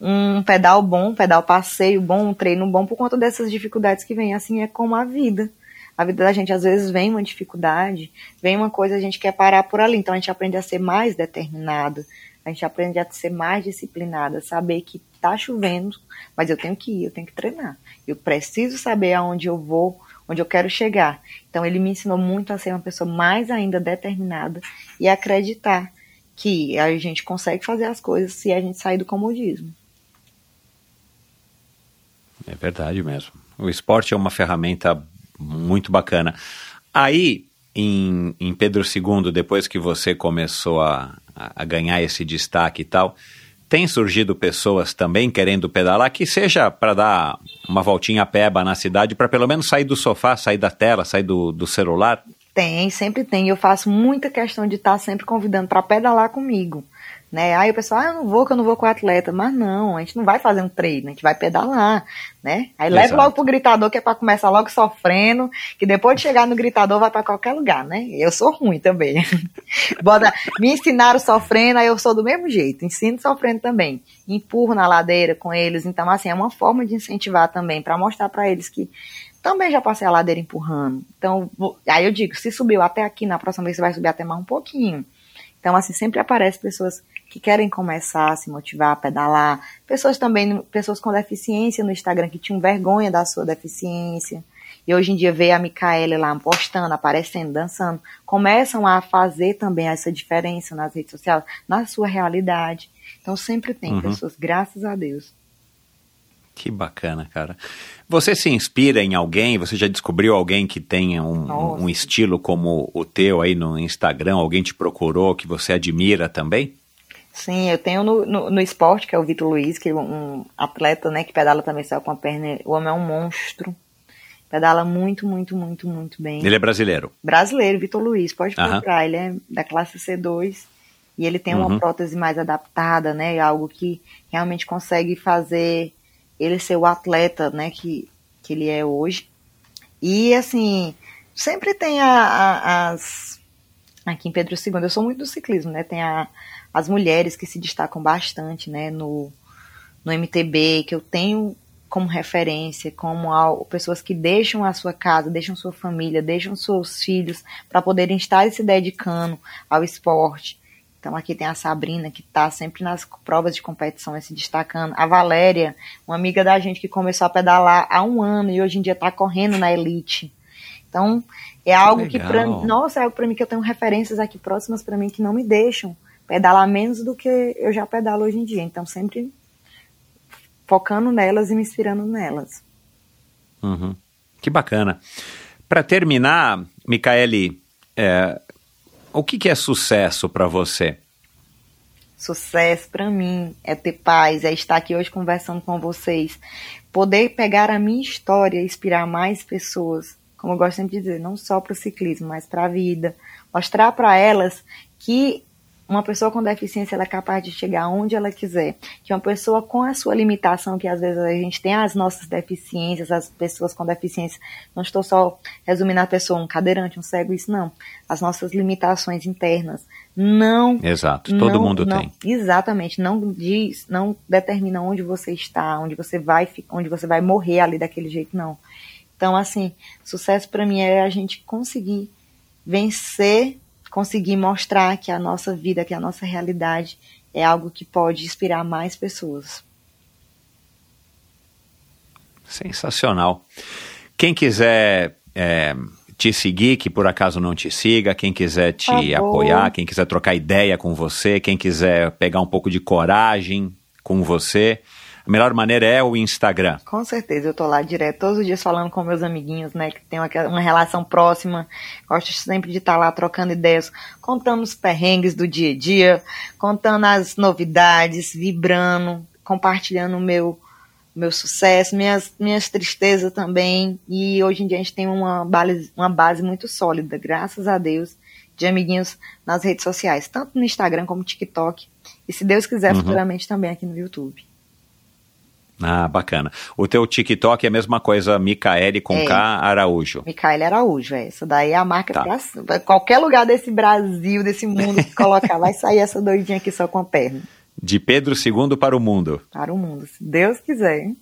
um pedal bom, um pedal passeio bom, um treino bom por conta dessas dificuldades que vem. Assim é como a vida. A vida da gente às vezes vem uma dificuldade, vem uma coisa a gente quer parar por ali. Então a gente aprende a ser mais determinado, a gente aprende a ser mais disciplinada, saber que tá chovendo, mas eu tenho que ir, eu tenho que treinar. Eu preciso saber aonde eu vou, onde eu quero chegar. Então ele me ensinou muito a ser uma pessoa mais ainda determinada e acreditar que a gente consegue fazer as coisas se a gente sair do comodismo. É verdade mesmo. O esporte é uma ferramenta muito bacana. Aí, em, em Pedro II, depois que você começou a, a, ganhar esse destaque e tal, tem surgido pessoas também querendo pedalar, que seja para dar uma voltinha a peba na cidade, para pelo menos sair do sofá, sair da tela, sair do, do celular? Tem, sempre tem. Eu faço muita questão de estar sempre convidando para pedalar comigo. Né? Aí o pessoal, ah, eu não vou, que eu não vou com o atleta. Mas não, a gente não vai fazer um treino, a gente vai pedalar, né? Aí leva logo pro gritador, que é para começar logo sofrendo, que depois de chegar no gritador vai para qualquer lugar, né? Eu sou ruim também. [laughs] Bota, me ensinaram sofrendo, aí eu sou do mesmo jeito, ensino sofrendo também. Empurro na ladeira com eles, então assim, é uma forma de incentivar também, para mostrar para eles que também já passei a ladeira empurrando. Então, aí eu digo, se subiu até aqui, na próxima vez você vai subir até mais um pouquinho. Então, assim, sempre aparecem pessoas que querem começar a se motivar a pedalar, pessoas também, pessoas com deficiência no Instagram que tinham vergonha da sua deficiência. E hoje em dia vê a Micaela lá postando, aparecendo, dançando, começam a fazer também essa diferença nas redes sociais, na sua realidade. Então sempre tem uhum. pessoas, graças a Deus. Que bacana, cara. Você se inspira em alguém? Você já descobriu alguém que tenha um, um, estilo como o teu aí no Instagram? Alguém te procurou que você admira também? Sim, eu tenho no, no, no esporte, que é o Vitor Luiz, que é um atleta, né, que pedala também só com a perna. O homem é um monstro. Pedala muito, muito, muito, muito bem. Ele é brasileiro? Brasileiro, Vitor Luiz, pode procurar. Uhum. Ele é da classe C2 e ele tem uma uhum. prótese mais adaptada, né? Algo que realmente consegue fazer ele ser o atleta, né, que, que ele é hoje. E, assim, sempre tem a, a, as... Aqui em Pedro II, eu sou muito do ciclismo, né? Tem a, as mulheres que se destacam bastante, né, no, no MTB, que eu tenho como referência, como ao, pessoas que deixam a sua casa, deixam sua família, deixam seus filhos para poderem estar se dedicando ao esporte. Então aqui tem a Sabrina, que está sempre nas provas de competição se destacando. A Valéria, uma amiga da gente que começou a pedalar há um ano e hoje em dia está correndo na elite. Então é algo Legal. que para nossa, é algo para mim que eu tenho referências aqui próximas para mim que não me deixam pedalar menos do que eu já pedalo hoje em dia. Então, sempre focando nelas e me inspirando nelas. Uhum. Que bacana. Para terminar, Micaele, é, o que, que é sucesso para você? Sucesso para mim é ter paz, é estar aqui hoje conversando com vocês, poder pegar a minha história e inspirar mais pessoas, como eu gosto sempre de dizer, não só para o ciclismo, mas para a vida, mostrar para elas que uma pessoa com deficiência ela é capaz de chegar onde ela quiser. Que uma pessoa com a sua limitação, que às vezes a gente tem as nossas deficiências, as pessoas com deficiência, não estou só resumindo a pessoa, um cadeirante, um cego, isso não. As nossas limitações internas não. Exato, todo não, mundo não, tem. Exatamente, não diz, não determina onde você está, onde você vai, onde você vai morrer ali daquele jeito, não. Então, assim, sucesso para mim é a gente conseguir vencer conseguir mostrar que a nossa vida, que a nossa realidade é algo que pode inspirar mais pessoas. Sensacional. Quem quiser é, te seguir, que por acaso não te siga, quem quiser te apoiar, quem quiser trocar ideia com você, quem quiser pegar um pouco de coragem com você, a melhor maneira é o Instagram. Com certeza, eu tô lá direto, todos os dias falando com meus amiguinhos, né, que tem uma, uma relação próxima. Gosto sempre de estar tá lá trocando ideias, contando os perrengues do dia a dia, contando as novidades, vibrando, compartilhando o meu meu sucesso, minhas, minhas tristezas também. E hoje em dia a gente tem uma base, uma base muito sólida, graças a Deus, de amiguinhos nas redes sociais, tanto no Instagram como no TikTok. E se Deus quiser, uhum. futuramente também aqui no YouTube. Ah, bacana. O teu TikTok é a mesma coisa, Micaele com é. K Araújo. Micaele Araújo, é. Essa daí é a marca tá. pra qualquer lugar desse Brasil, desse mundo que colocar, [laughs] vai sair essa doidinha aqui só com a perna. De Pedro II para o mundo. Para o mundo, se Deus quiser. Hein?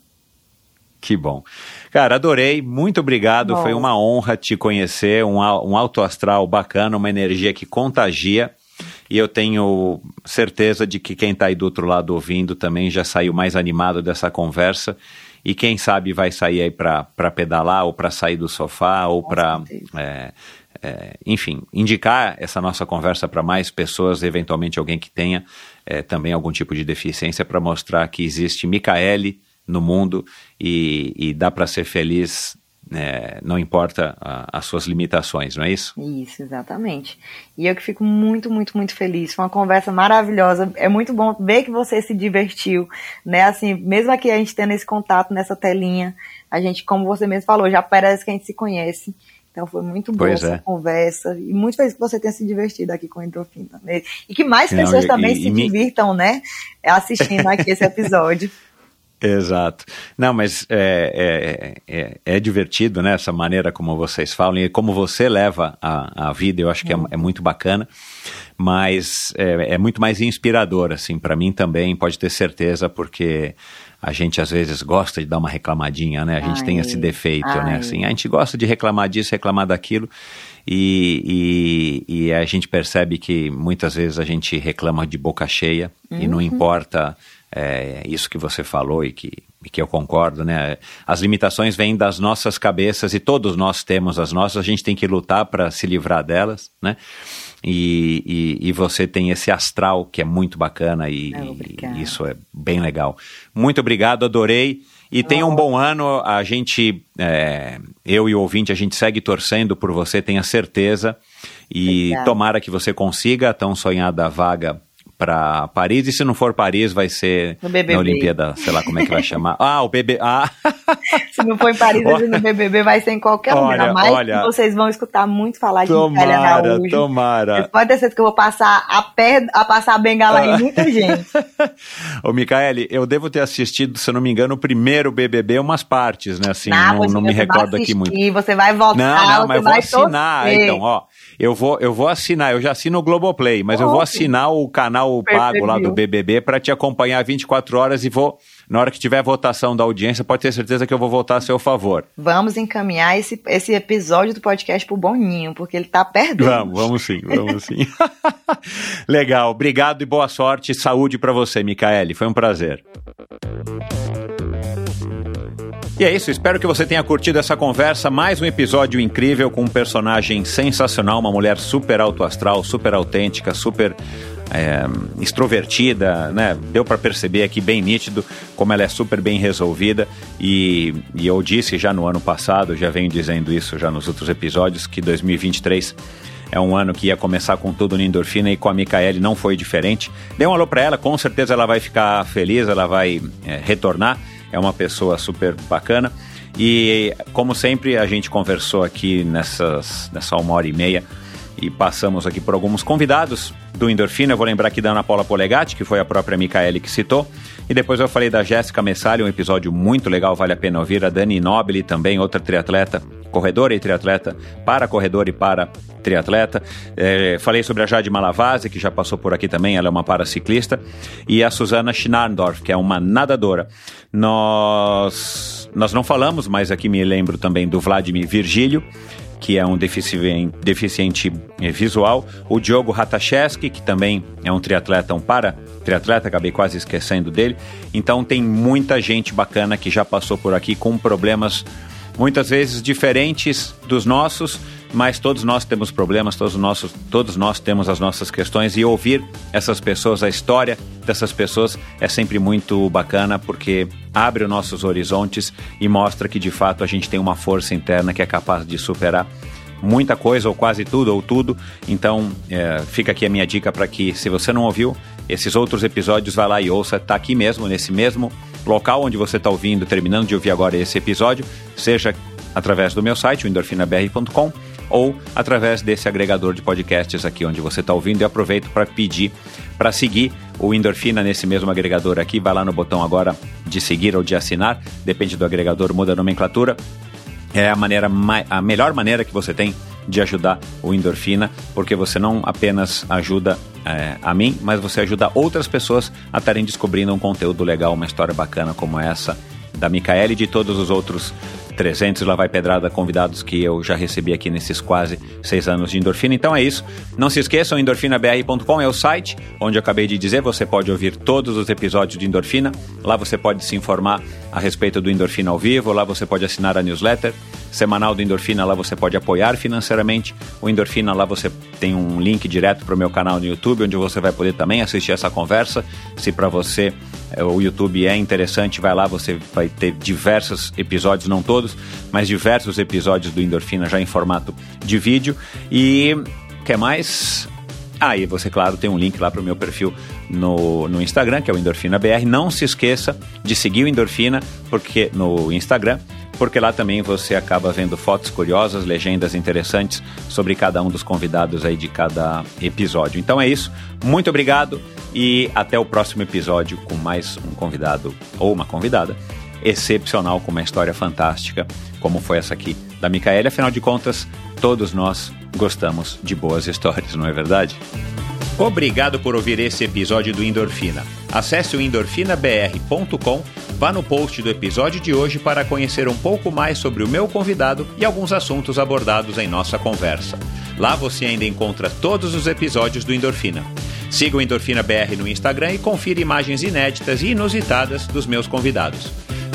Que bom. Cara, adorei, muito obrigado. Bom. Foi uma honra te conhecer, um, um alto astral bacana, uma energia que contagia. E eu tenho certeza de que quem está aí do outro lado ouvindo também já saiu mais animado dessa conversa. E quem sabe vai sair aí para pedalar, ou para sair do sofá, ou para. É, é, enfim, indicar essa nossa conversa para mais pessoas, eventualmente alguém que tenha é, também algum tipo de deficiência, para mostrar que existe Micaele no mundo e, e dá para ser feliz é, não importa a, as suas limitações, não é isso? Isso, exatamente. E eu que fico muito, muito, muito feliz. Foi uma conversa maravilhosa. É muito bom ver que você se divertiu, né? Assim, mesmo aqui a gente tendo esse contato nessa telinha, a gente, como você mesmo falou, já parece que a gente se conhece. Então foi muito boa Pois essa é. conversa. E muito feliz que você tenha se divertido aqui com o Endorfina. E que mais Não, pessoas e- também se me- divirtam, né? Assistindo aqui esse episódio. [laughs] Exato. Não, mas é, é, é, é divertido, né? Essa maneira como vocês falam e como você leva a, a vida, eu acho que é, é muito bacana, mas é, é muito mais inspirador, assim, para mim também, pode ter certeza, porque a gente às vezes gosta de dar uma reclamadinha, né? A gente tem Ai, esse defeito, né? ai. Assim, a gente gosta de reclamar disso, reclamar daquilo, e, e, e a gente percebe que muitas vezes a gente reclama de boca cheia e não importa é, isso que você falou e que, e que eu concordo, né? As limitações vêm das nossas cabeças e todos nós temos as nossas, a gente tem que lutar para se livrar delas, né? E, e, e você tem esse astral que é muito bacana e, Ah, e isso é bem legal. Muito obrigado, adorei. E tenha um bom ano. A gente, é, eu e o ouvinte, a gente segue torcendo por você, tenha certeza. E Obrigada. tomara que você consiga a tão sonhada vaga para Paris. E se não for Paris, vai ser BBB. na Olimpíada, sei lá como é que vai chamar. [laughs] Ah, o BB. Ah, [laughs] Se não for em Paris, hoje no BBB vai ser em qualquer Olha, lugar. Mas olha. vocês vão escutar muito falar de tomara, Araújo. tomara. Vocês podem ter certeza que eu vou passar a, pé, a passar a bengala Ah. em muita gente. [laughs] Ô, Micaele, eu devo ter assistido, se eu não me engano, o primeiro BBB, umas partes, né? Assim, Ah, não, você não me recordo aqui muito. Você vai voltar, Não, não, mas eu vou assinar, torcer. então, ó. Eu vou, eu vou assinar, eu já assino o Globoplay, mas eu vou assinar o canal Per pago lá do. BBB para te acompanhar 24 horas e vou, na hora que tiver votação da audiência, pode ter certeza que eu vou votar a seu favor. Vamos encaminhar esse, esse episódio do podcast pro Boninho, porque ele tá perdendo. Vamos, vamos sim, vamos sim. [laughs] Legal, obrigado e boa sorte, saúde para você, Micaele, foi um prazer. E é isso, espero que você tenha curtido essa conversa. Mais um episódio incrível com um personagem sensacional, uma mulher super alto astral, super autêntica, super é, extrovertida, né? Deu para perceber aqui bem nítido como ela é super bem resolvida. E, e eu disse já no ano passado, já venho dizendo isso já nos outros episódios, que 2023 é um ano que ia começar com tudo no endorfina e com a Micaele não foi diferente. Dê um alô para ela, com certeza ela vai ficar feliz, ela vai é, retornar. É uma pessoa super bacana. E como sempre, a gente conversou aqui nessas, nessa uma hora e meia e passamos aqui por alguns convidados do Endorfina. Eu vou lembrar aqui da Ana Paula Polegatti, que foi a própria Micaele que citou. E depois eu falei da Jéssica Messalha, um episódio muito legal, vale a pena ouvir. A Dani Nobili também, outra triatleta, corredora e triatleta, para corredor e para triatleta. É, falei sobre a Jade Malavase, que já passou por aqui também, ela é uma paraciclista. E a Suzana Schnarndorf, que é uma nadadora. Nós, nós não falamos, mas aqui me lembro também do Vladimir Virgílio, que é um deficiente, eh, visual, o Diogo Ratacheski, que também é um triatleta, um para triatleta, acabei quase esquecendo dele. Então tem muita gente bacana que já passou por aqui com problemas muitas vezes diferentes dos nossos, mas todos nós temos problemas, todos, nossos, todos nós temos as nossas questões e ouvir essas pessoas, a história dessas pessoas é sempre muito bacana porque abre os nossos horizontes e mostra que de fato a gente tem uma força interna que é capaz de superar muita coisa, ou quase tudo, ou tudo. Então, é, fica aqui a minha dica para que, se você não ouviu esses outros episódios, vá lá e ouça. Tá aqui mesmo, nesse mesmo local onde você está ouvindo, terminando de ouvir agora esse episódio, seja através do meu site, endorfinabr.com, ou através desse agregador de podcasts aqui onde você está ouvindo. E aproveito para pedir para seguir o Endorfina nesse mesmo agregador aqui. Vai lá no botão agora de seguir ou de assinar, depende do agregador, muda a nomenclatura é a maneira a melhor maneira que você tem de ajudar o endorfina, porque você não apenas ajuda é, a mim, mas você ajuda outras pessoas a estarem descobrindo um conteúdo legal, uma história bacana como essa da Micaela e de todos os outros 300 lá vai pedrada convidados que eu já recebi aqui nesses quase seis anos de endorfina. Então é isso. Não se esqueçam, endorfinabr.com é o site onde eu acabei de dizer. Você pode ouvir todos os episódios de endorfina. Lá você pode se informar a respeito do endorfina ao vivo. Lá você pode assinar a newsletter semanal do Endorfina. Lá você pode apoiar financeiramente. O Endorfina lá você tem um link direto para o meu canal no YouTube, onde você vai poder também assistir essa conversa. Se para você o YouTube é interessante, vai lá, você vai ter diversos episódios, não todos, mas diversos episódios do Endorfina já em formato de vídeo. E que mais? Aí ah, você, claro, tem um link lá para o meu perfil no, no Instagram, que é o Endorfina BR. Não se esqueça de seguir o Endorfina porque no Instagram, porque lá também você acaba vendo fotos curiosas, legendas interessantes sobre cada um dos convidados aí de cada episódio. Então é isso. Muito obrigado e até o próximo episódio com mais um convidado ou uma convidada excepcional com uma história fantástica, como foi essa aqui da Micaela. Afinal de contas, todos nós gostamos de boas histórias, não é verdade? Obrigado por ouvir esse episódio do Endorfina. Acesse o endorfinabr.com, vá no post do episódio de hoje para conhecer um pouco mais sobre o meu convidado e alguns assuntos abordados em nossa conversa. Lá você ainda encontra todos os episódios do Endorfina. Siga o Endorfina BR no Instagram e confira imagens inéditas e inusitadas dos meus convidados.